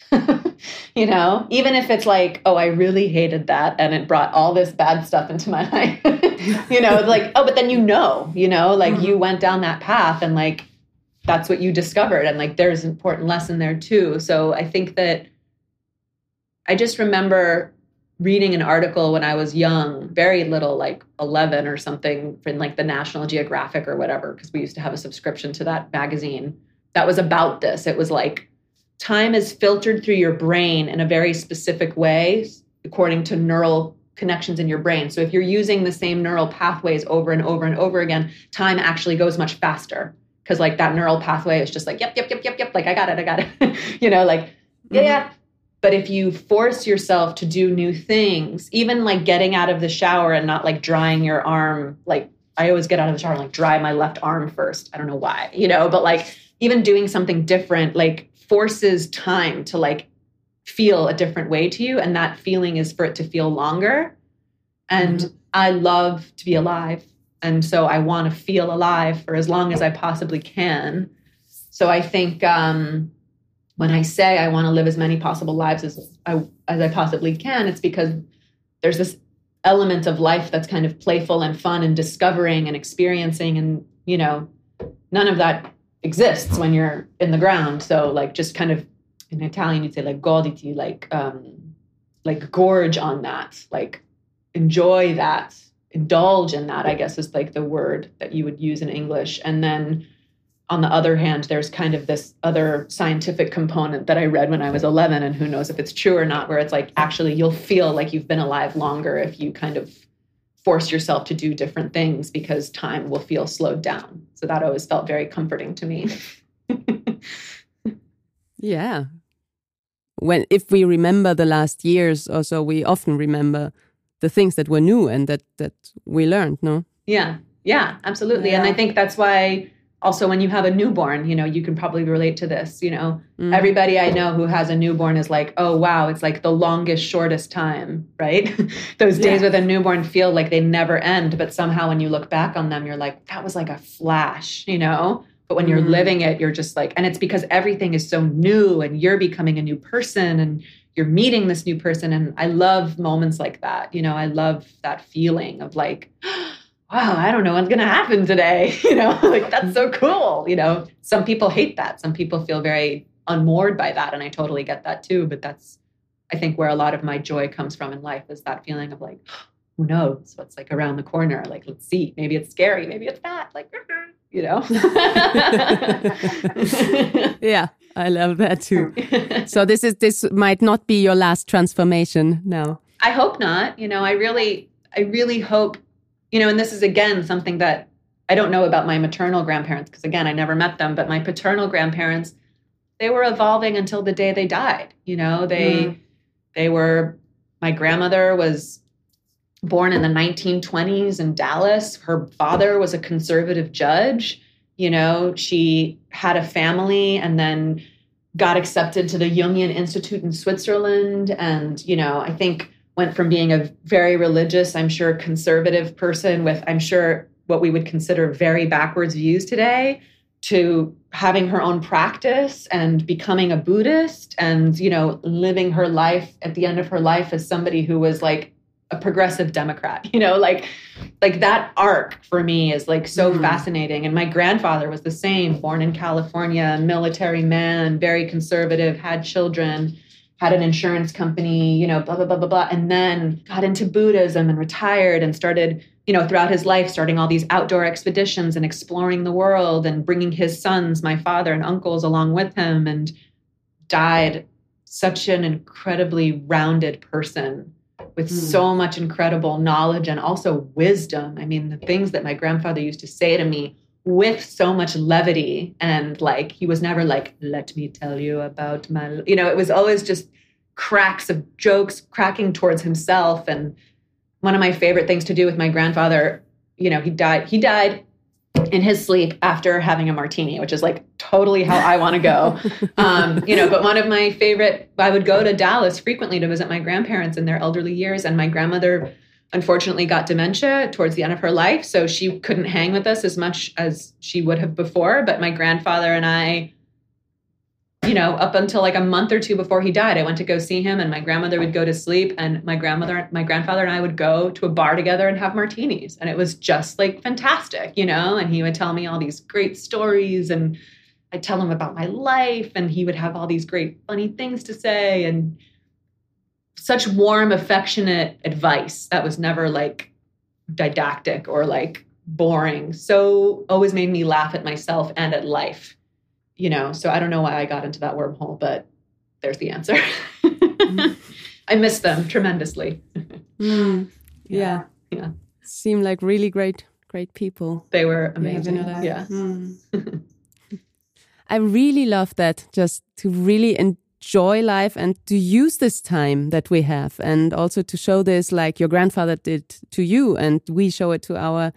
you know, even if it's like, oh, I really hated that and it brought all this bad stuff into my life. you know, like, oh, but then you know, you know, like mm-hmm. you went down that path and like that's what you discovered. And like there's an important lesson there too. So I think that I just remember reading an article when I was young, very little, like 11 or something, from like the National Geographic or whatever, because we used to have a subscription to that magazine that was about this. It was like time is filtered through your brain in a very specific way according to neural connections in your brain. So if you're using the same neural pathways over and over and over again, time actually goes much faster because like that neural pathway is just like yep yep yep yep yep like I got it I got it. you know like mm-hmm. yeah, yeah but if you force yourself to do new things, even like getting out of the shower and not like drying your arm, like I always get out of the shower and like dry my left arm first. I don't know why, you know, but like even doing something different, like forces time to like feel a different way to you. And that feeling is for it to feel longer. And mm-hmm. I love to be alive. And so I want to feel alive for as long as I possibly can. So I think um, when I say I want to live as many possible lives as I, as I possibly can, it's because there's this element of life that's kind of playful and fun and discovering and experiencing. And, you know, none of that exists when you're in the ground. So, like, just kind of in Italian, you'd say like goditi, like, um, like gorge on that, like enjoy that, indulge in that, I guess is like the word that you would use in English. And then, on the other hand, there's kind of this other scientific component that I read when I was 11, and who knows if it's true or not, where it's like actually you'll feel like you've been alive longer if you kind of force yourself to do different things because time will feel slowed down. So that always felt very comforting to me. yeah. When if we remember the last years or so, we often remember the things that were new and that that we learned, no? Yeah. Yeah, absolutely. Yeah. And I think that's why also when you have a newborn you know you can probably relate to this you know mm. everybody i know who has a newborn is like oh wow it's like the longest shortest time right those days yeah. with a newborn feel like they never end but somehow when you look back on them you're like that was like a flash you know but when you're mm. living it you're just like and it's because everything is so new and you're becoming a new person and you're meeting this new person and i love moments like that you know i love that feeling of like wow, I don't know what's going to happen today. You know, like that's so cool. You know, some people hate that. Some people feel very unmoored by that. And I totally get that too. But that's, I think, where a lot of my joy comes from in life is that feeling of like, who knows what's like around the corner? Like, let's see. Maybe it's scary. Maybe it's bad. Like, you know? yeah, I love that too. So this is, this might not be your last transformation now. I hope not. You know, I really, I really hope you know, and this is again something that I don't know about my maternal grandparents because again, I never met them, but my paternal grandparents, they were evolving until the day they died. You know, they mm. they were my grandmother was born in the 1920s in Dallas. Her father was a conservative judge. You know, she had a family and then got accepted to the Jungian Institute in Switzerland. And, you know, I think went from being a very religious, I'm sure, conservative person with, I'm sure, what we would consider very backwards views today to having her own practice and becoming a Buddhist and, you know, living her life at the end of her life as somebody who was like a progressive democrat you know like like that arc for me is like so mm. fascinating and my grandfather was the same born in california military man very conservative had children had an insurance company, you know, blah, blah, blah, blah, blah, and then got into Buddhism and retired and started, you know, throughout his life, starting all these outdoor expeditions and exploring the world and bringing his sons, my father and uncles along with him, and died such an incredibly rounded person with mm. so much incredible knowledge and also wisdom. I mean, the things that my grandfather used to say to me with so much levity and like he was never like let me tell you about my you know it was always just cracks of jokes cracking towards himself. And one of my favorite things to do with my grandfather you know he died he died in his sleep after having a martini which is like totally how i want to go. Um, you know but one of my favorite i would go to dallas frequently to visit my grandparents in their elderly years and my grandmother unfortunately got dementia towards the end of her life. So she couldn't hang with us as much as she would have before. But my grandfather and I you know, up until like a month or two before he died, I went to go see him, and my grandmother would go to sleep, and my grandmother, my grandfather, and I would go to a bar together and have martinis, and it was just like fantastic, you know. And he would tell me all these great stories, and I'd tell him about my life, and he would have all these great funny things to say, and such warm, affectionate advice that was never like didactic or like boring. So always made me laugh at myself and at life you know, so I don't know why I got into that wormhole, but there's the answer. I miss them tremendously. Mm. Yeah. Yeah. Seem like really great, great people. They were amazing. Yeah. Mm. I really love that just to really enjoy life and to use this time that we have and also to show this like your grandfather did to you and we show it to our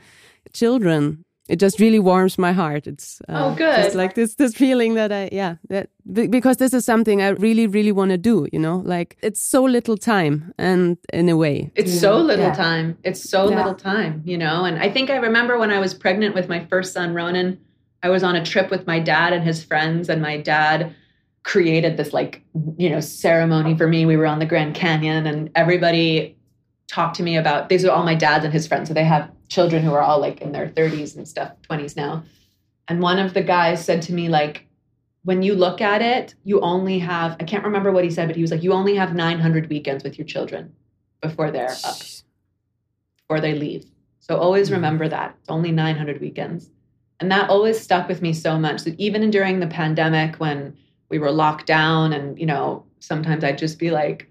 children it just really warms my heart. It's uh, oh good, just like this this feeling that I yeah that because this is something I really really want to do. You know, like it's so little time, and in a way, it's so know? little yeah. time. It's so yeah. little time. You know, and I think I remember when I was pregnant with my first son Ronan, I was on a trip with my dad and his friends, and my dad created this like you know ceremony for me. We were on the Grand Canyon, and everybody talked to me about these are all my dads and his friends, so they have children who are all like in their 30s and stuff, 20s now. And one of the guys said to me, like, when you look at it, you only have, I can't remember what he said, but he was like, you only have 900 weekends with your children before they're up, before they leave. So always mm-hmm. remember that. It's only 900 weekends. And that always stuck with me so much that even during the pandemic when we were locked down and, you know, sometimes I'd just be like,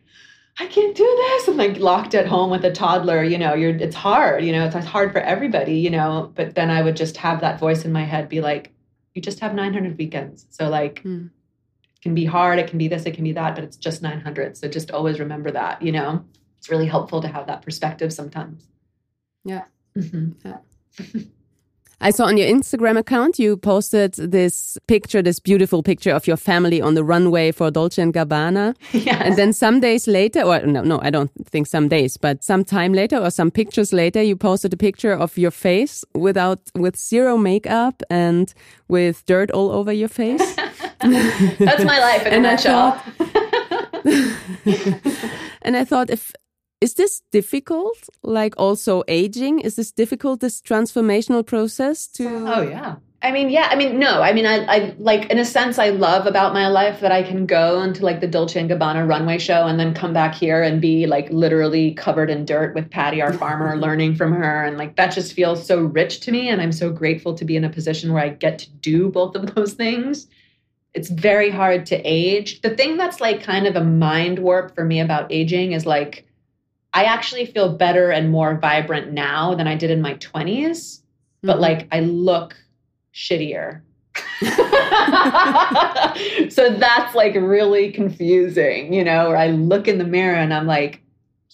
I can't do this. I'm like locked at home with a toddler, you know, you're it's hard, you know, it's hard for everybody, you know. But then I would just have that voice in my head be like, you just have 900 weekends. So like mm. it can be hard, it can be this, it can be that, but it's just 900. So just always remember that, you know. It's really helpful to have that perspective sometimes. Yeah. Mm-hmm. Yeah. I saw on your Instagram account you posted this picture, this beautiful picture of your family on the runway for Dolce and Gabbana. Yes. And then some days later, or no, no, I don't think some days, but some time later or some pictures later, you posted a picture of your face without, with zero makeup and with dirt all over your face. That's my life in and a nutshell. and I thought if is this difficult? Like also aging? Is this difficult, this transformational process to Oh yeah. I mean, yeah, I mean, no. I mean, I, I like in a sense I love about my life that I can go into like the Dolce and Gabbana runway show and then come back here and be like literally covered in dirt with Patty, our farmer, learning from her. And like that just feels so rich to me. And I'm so grateful to be in a position where I get to do both of those things. It's very hard to age. The thing that's like kind of a mind warp for me about aging is like I actually feel better and more vibrant now than I did in my 20s, mm-hmm. but like I look shittier. so that's like really confusing, you know, where I look in the mirror and I'm like,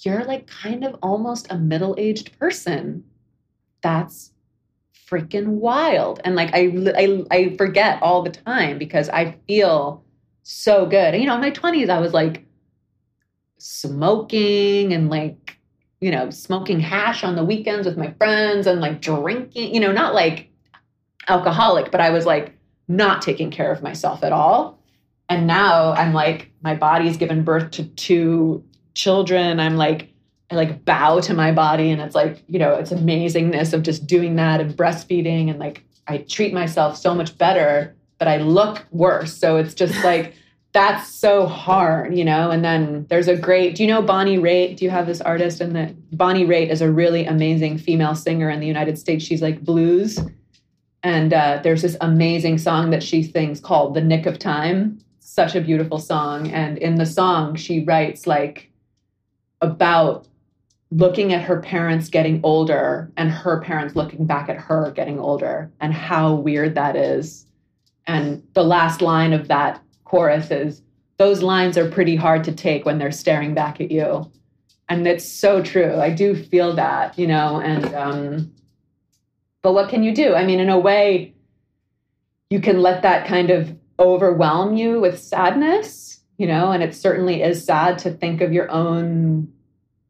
you're like kind of almost a middle aged person. That's freaking wild. And like, I, I, I forget all the time because I feel so good. And, you know, in my 20s, I was like, smoking and like you know smoking hash on the weekends with my friends and like drinking you know not like alcoholic but i was like not taking care of myself at all. And now i'm like my body's given birth to two children. I'm like i like bow to my body and it's like you know it's amazingness of just doing that and breastfeeding and like i treat myself so much better but i look worse. So it's just like that's so hard, you know. And then there's a great, do you know Bonnie Raitt? Do you have this artist? And that Bonnie Raitt is a really amazing female singer in the United States. She's like blues. And uh, there's this amazing song that she sings called The Nick of Time. Such a beautiful song. And in the song, she writes like about looking at her parents getting older and her parents looking back at her getting older and how weird that is. And the last line of that choruses, those lines are pretty hard to take when they're staring back at you. And it's so true. I do feel that, you know, and um but what can you do? I mean, in a way, you can let that kind of overwhelm you with sadness, you know, and it certainly is sad to think of your own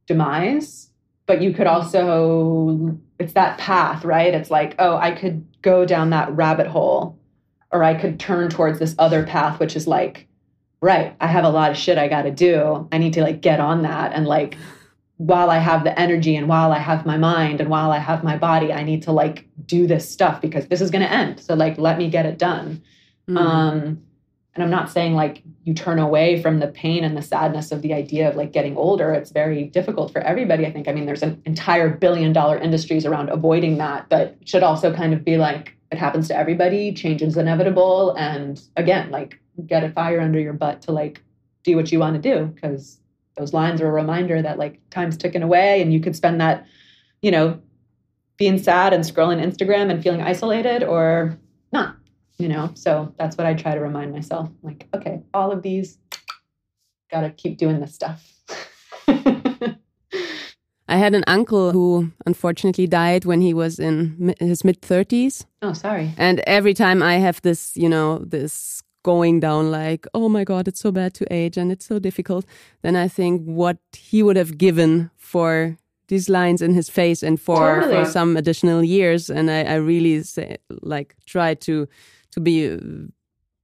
demise, but you could also it's that path, right? It's like, oh, I could go down that rabbit hole or I could turn towards this other path, which is like, right, I have a lot of shit I got to do. I need to like get on that. And like, while I have the energy and while I have my mind and while I have my body, I need to like do this stuff because this is going to end. So like, let me get it done. Mm. Um, and I'm not saying like you turn away from the pain and the sadness of the idea of like getting older. It's very difficult for everybody. I think. I mean, there's an entire billion dollar industries around avoiding that, but should also kind of be like it happens to everybody. Change is inevitable, and again, like get a fire under your butt to like do what you want to do because those lines are a reminder that like time's ticking away, and you could spend that, you know, being sad and scrolling Instagram and feeling isolated, or not you know so that's what i try to remind myself like okay all of these gotta keep doing this stuff i had an uncle who unfortunately died when he was in his mid 30s oh sorry. And every time i have this you know this going down like oh my god it's so bad to age and it's so difficult then i think what he would have given for these lines in his face and for, totally. for some additional years. And I, I really say like try to to be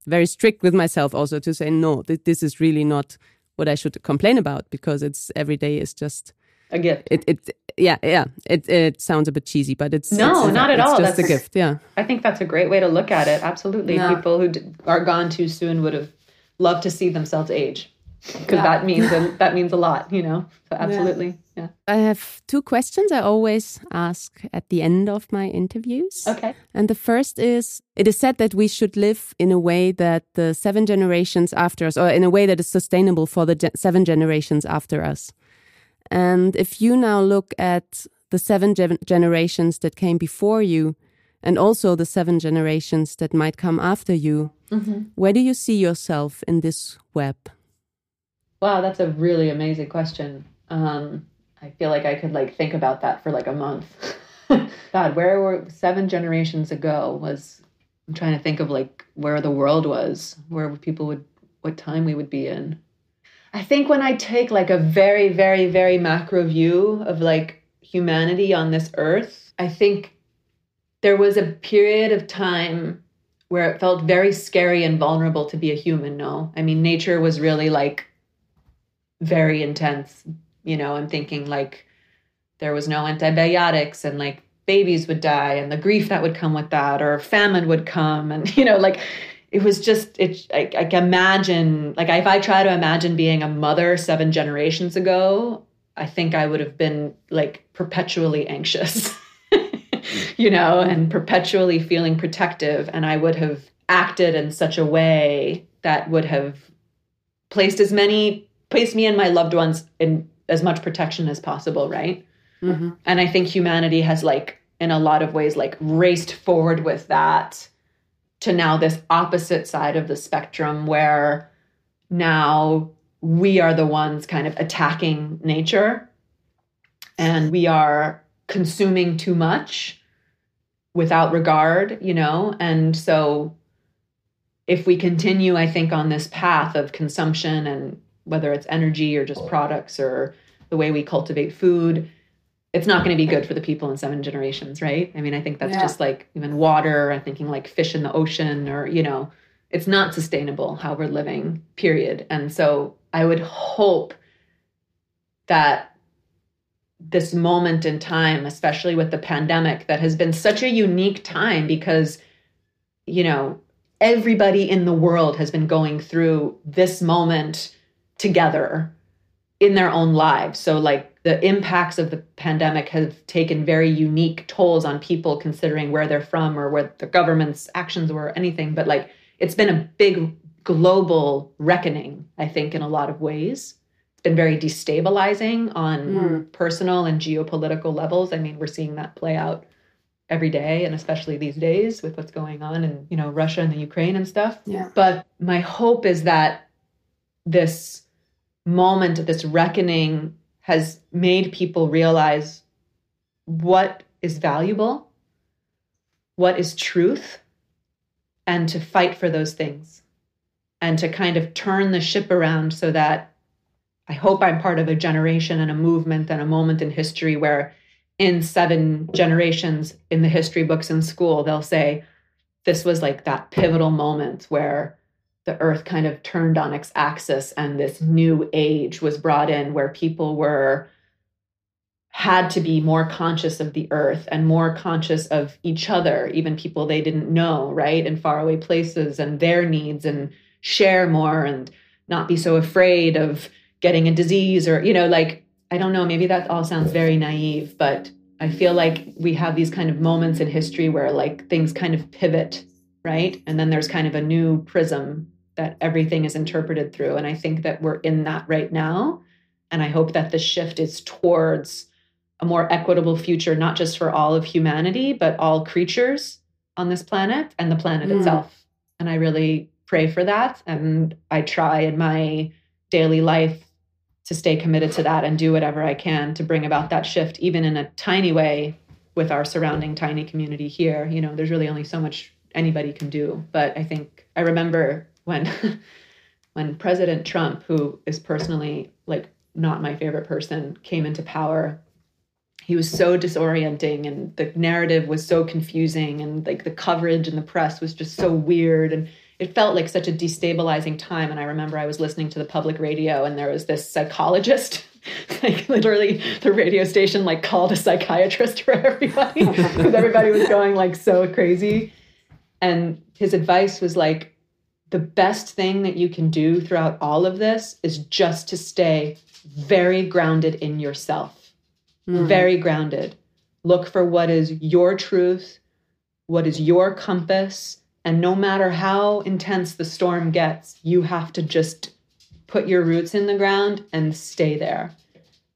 very strict with myself also to say no th this is really not what i should complain about because it's every day is just a gift. It, it yeah yeah. It it sounds a bit cheesy but it's no it's, not at it's all. just that's a gift yeah. I think that's a great way to look at it. Absolutely. People who are gone too soon would have loved to see themselves age because yeah. that means a, that means a lot you know? So absolutely yeah. yeah. i have two questions i always ask at the end of my interviews. Okay. And the first is it is said that we should live in a way that the seven generations after us or in a way that is sustainable for the ge seven generations after us and if you now look at the seven ge generations that came before you and also the seven generations that might come after you mm -hmm. where do you see yourself in this web Wow, that's a really amazing question. Um, I feel like I could like think about that for like a month. God, where were seven generations ago was I'm trying to think of like where the world was, where people would what time we would be in. I think when I take like a very, very, very macro view of like humanity on this earth, I think there was a period of time where it felt very scary and vulnerable to be a human, no? I mean, nature was really like very intense. You know, I'm thinking like there was no antibiotics and like babies would die and the grief that would come with that or famine would come and you know like it was just it I, I imagine like if I try to imagine being a mother seven generations ago, I think I would have been like perpetually anxious. you know, and perpetually feeling protective and I would have acted in such a way that would have placed as many placed me and my loved ones in as much protection as possible, right? Mm-hmm. And I think humanity has like in a lot of ways like raced forward with that to now this opposite side of the spectrum where now we are the ones kind of attacking nature and we are consuming too much without regard, you know? And so if we continue, I think, on this path of consumption and whether it's energy or just products or the way we cultivate food it's not going to be good for the people in seven generations right? I mean i think that's yeah. just like even water i'm thinking like fish in the ocean or you know it's not sustainable how we're living period. And so i would hope that this moment in time especially with the pandemic that has been such a unique time because you know everybody in the world has been going through this moment together in their own lives. So, like, the impacts of the pandemic have taken very unique tolls on people considering where they're from or where the government's actions were, or anything. But, like, it's been a big global reckoning, I think, in a lot of ways. It's been very destabilizing on mm. personal and geopolitical levels. I mean, we're seeing that play out every day and especially these days with what's going on in you know Russia and the Ukraine and stuff. Yeah. But my hope is that this moment, this reckoning has made people realize what is valuable, what is truth, and to fight for those things and to kind of turn the ship around so that I hope I'm part of a generation and a movement and a moment in history where in seven generations in the history books in school, they'll say, this was like that pivotal moment where the earth kind of turned on its axis and this new age was brought in where people were had to be more conscious of the earth and more conscious of each other even people they didn't know right in faraway places and their needs and share more and not be so afraid of getting a disease or you know like i don't know maybe that all sounds very naive but i feel like we have these kind of moments in history where like things kind of pivot right? And then there's kind of a new prism that everything is interpreted through. And i think that we're in that right now. And i hope that the shift is towards a more equitable future not just for all of humanity but all creatures on this planet and the planet mm. itself. And i really pray for that. And i try in my daily life to stay committed to that and do whatever I can to bring about that shift, even in a tiny way with our surrounding tiny community here. You know, there's really only so much anybody can do. But I think I remember when when President Trump, who is personally like not my favorite person, came into power, he was so disorienting and the narrative was so confusing and like the coverage and the press was just so weird and it felt like such a destabilizing time. And I remember I was listening to the public radio and there was this psychologist, like literally the radio station like called a psychiatrist for everybody because everybody was going like so crazy. And his advice was like, the best thing that you can do throughout all of this is just to stay very grounded in yourself, mm. very grounded. Look for what is your truth, what is your compass, and no matter how intense the storm gets, you have to just put your roots in the ground and stay there.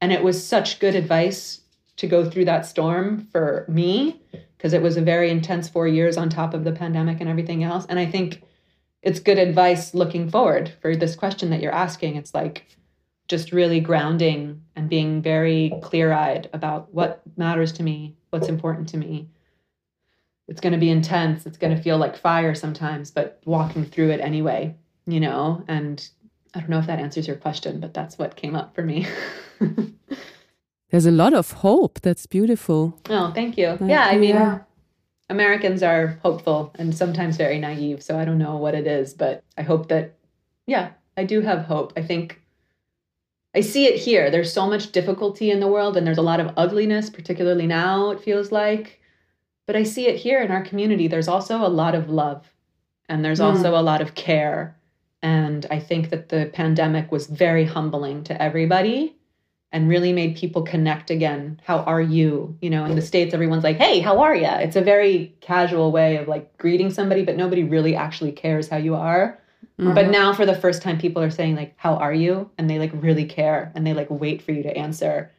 And it was such good advice to go through that storm for me because it was a very intense four years on top of the pandemic and everything else. And I think it's good advice looking forward for this question that you're asking. It's like just really grounding and being very clear eyed about what matters to me, what's important to me, it's going to be intense it's going to feel like fire sometimes but walking through it anyway you know and i don't know if that answers your question but that's what came up for me there's a lot of hope that's beautiful oh thank you yeah i mean yeah. americans are hopeful and sometimes very naive so i don't know what it is but i hope that yeah i do have hope i think I see it here. There's so much difficulty in the world, and there's a lot of ugliness, particularly now, it feels like. But I see it here in our community. There's also a lot of love and there's mm. also a lot of care. And I think that the pandemic was very humbling to everybody and really made people connect again. How are you? You know, in the States, everyone's like, hey, how are you? It's a very casual way of like greeting somebody, but nobody really actually cares how you are. Mm-hmm. But now, for the first time, people are saying, like, how are you? And they like really care and they like wait for you to answer.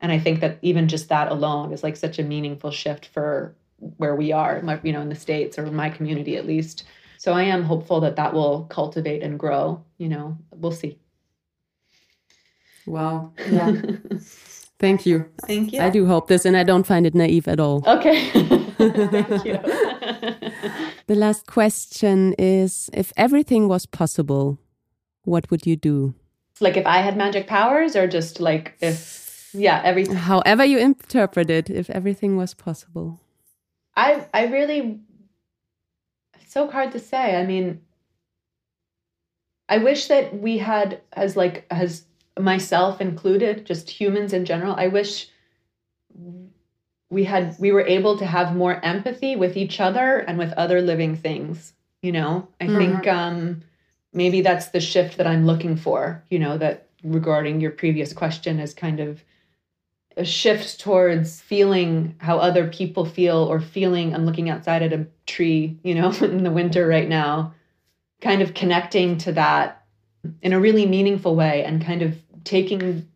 And I think that even just that alone is like such a meaningful shift for where we are, my, you know, in the States or my community at least. So I am hopeful that that will cultivate and grow. You know, we'll see. Wow. Yeah. Thank you. Thank you. I do hope this, and I don't find it naive at all. Okay. Thank you. the last question is If everything was possible, what would you do? Like if I had magic powers, or just like if, yeah, everything. However you interpret it, if everything was possible. I I really it's so hard to say. I mean I wish that we had as like as myself included, just humans in general, I wish we had we were able to have more empathy with each other and with other living things, you know? I mm-hmm. think um maybe that's the shift that I'm looking for, you know, that regarding your previous question is kind of a shift towards feeling how other people feel or feeling i'm looking outside at a tree you know in the winter right now kind of connecting to that in a really meaningful way and kind of taking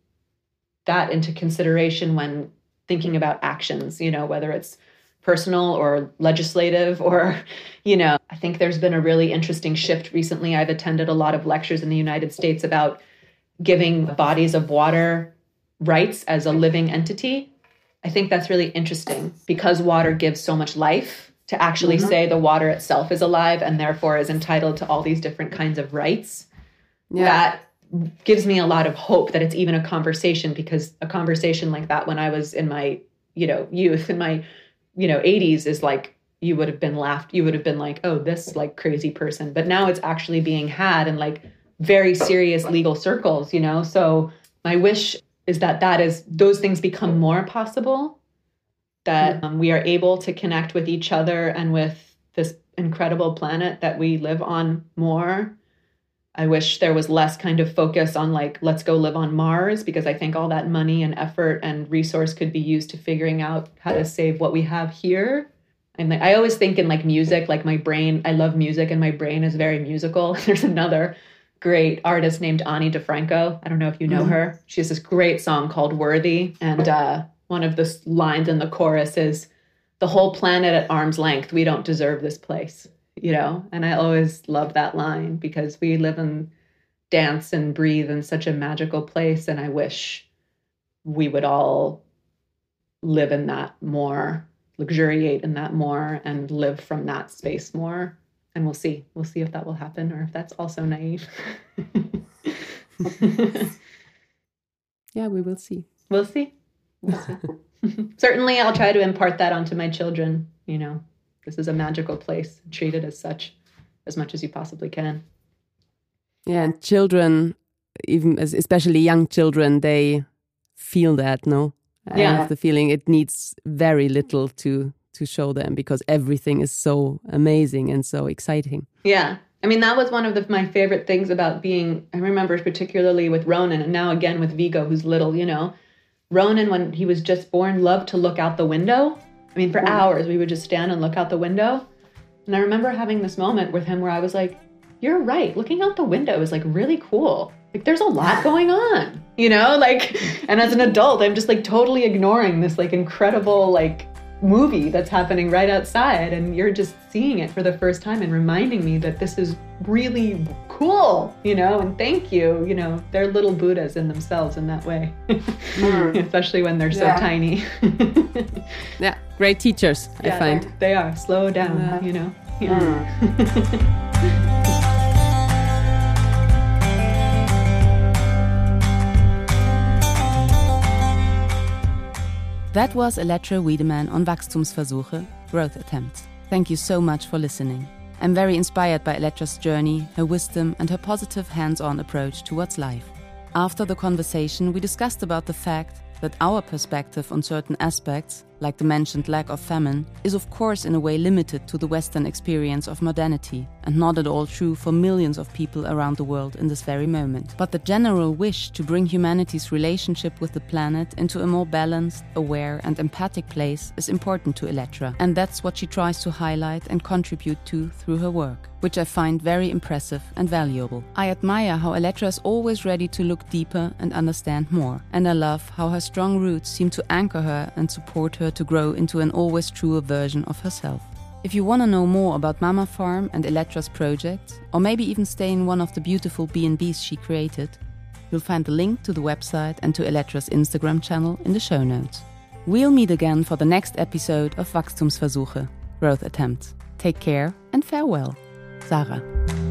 that into consideration when thinking about actions you know whether it's personal or legislative or you know i think there's been a really interesting shift recently i've attended a lot of lectures in the united states about giving bodies of water rights as a living entity. I think that's really interesting because water gives so much life to actually mm-hmm. say the water itself is alive and therefore is entitled to all these different kinds of rights. Yeah. That gives me a lot of hope that it's even a conversation because a conversation like that when I was in my, you know, youth in my, you know, 80s is like you would have been laughed you would have been like oh this like crazy person. But now it's actually being had in like very serious legal circles you know? So my wish is that that is those things become more possible that um, we are able to connect with each other and with this incredible planet that we live on more I wish there was less kind of focus on like, let's go live on Mars, because I think all that money and effort and resource could be used to figuring out how to save what we have here. And like, I always think in like music, like my brain, I love music and my brain is very musical. There's another great artist named Ani DiFranco. I don't know if you know mm-hmm. her. She has this great song called Worthy. And uh, one of the lines in the chorus is, the whole planet at arm's length, we don't deserve this place you know? And i always love that line because we live and dance and breathe in such a magical place and i wish we would all live in that more luxuriate in that more and live from that space more. And we'll see. We'll see if that will happen or if that's also naive. Yeah we will see. We'll see, we'll see. certainly i'll try to impart that onto my children you know this is a magical place. Treat it as such as much as you possibly can. Yeah, and children, even especially young children, they feel that, no? I have the feeling it needs very little to to show them because everything is so amazing and so exciting. Yeah. I mean, that was one of the, my favorite things about being, I remember particularly with Ronan and now again with Vigo, who's little, you know. Ronan, when he was just born, loved to look out the window I mean, for hours, we would just stand and look out the window. And I remember having this moment with him where I was like, You're right. Looking out the window is like really cool. Like, there's a lot going on, you know? Like, and as an adult, I'm just like totally ignoring this like incredible, like, movie that's happening right outside and you're just seeing it for the first time and reminding me that this is really cool you know and thank you you know they're little buddhas in themselves in that way mm. especially when they're so yeah. tiny yeah great teachers yeah, i find they are slow down yeah. you know yeah. Mm. That was Elettra Wiedemann on Wachstumsversuche, Growth Attempts. Thank you so much for listening. I'm very inspired by Elettra's journey, her wisdom, and her positive hands on approach towards life. After the conversation, we discussed about the fact that our perspective on certain aspects, like the mentioned lack of famine, is of course in a way limited to the Western experience of modernity, and not at all true for millions of people around the world in this very moment. But the general wish to bring humanity's relationship with the planet into a more balanced, aware, and empathic place is important to Elettra, and that's what she tries to highlight and contribute to through her work which I find very impressive and valuable. I admire how Elettra is always ready to look deeper and understand more, and I love how her strong roots seem to anchor her and support her to grow into an always truer version of herself. If you want to know more about Mama Farm and Elettra's project, or maybe even stay in one of the beautiful B&Bs she created, you'll find the link to the website and to Elettra's Instagram channel in the show notes. We'll meet again for the next episode of Wachstumsversuche, Growth Attempts. Take care and farewell. Sarah.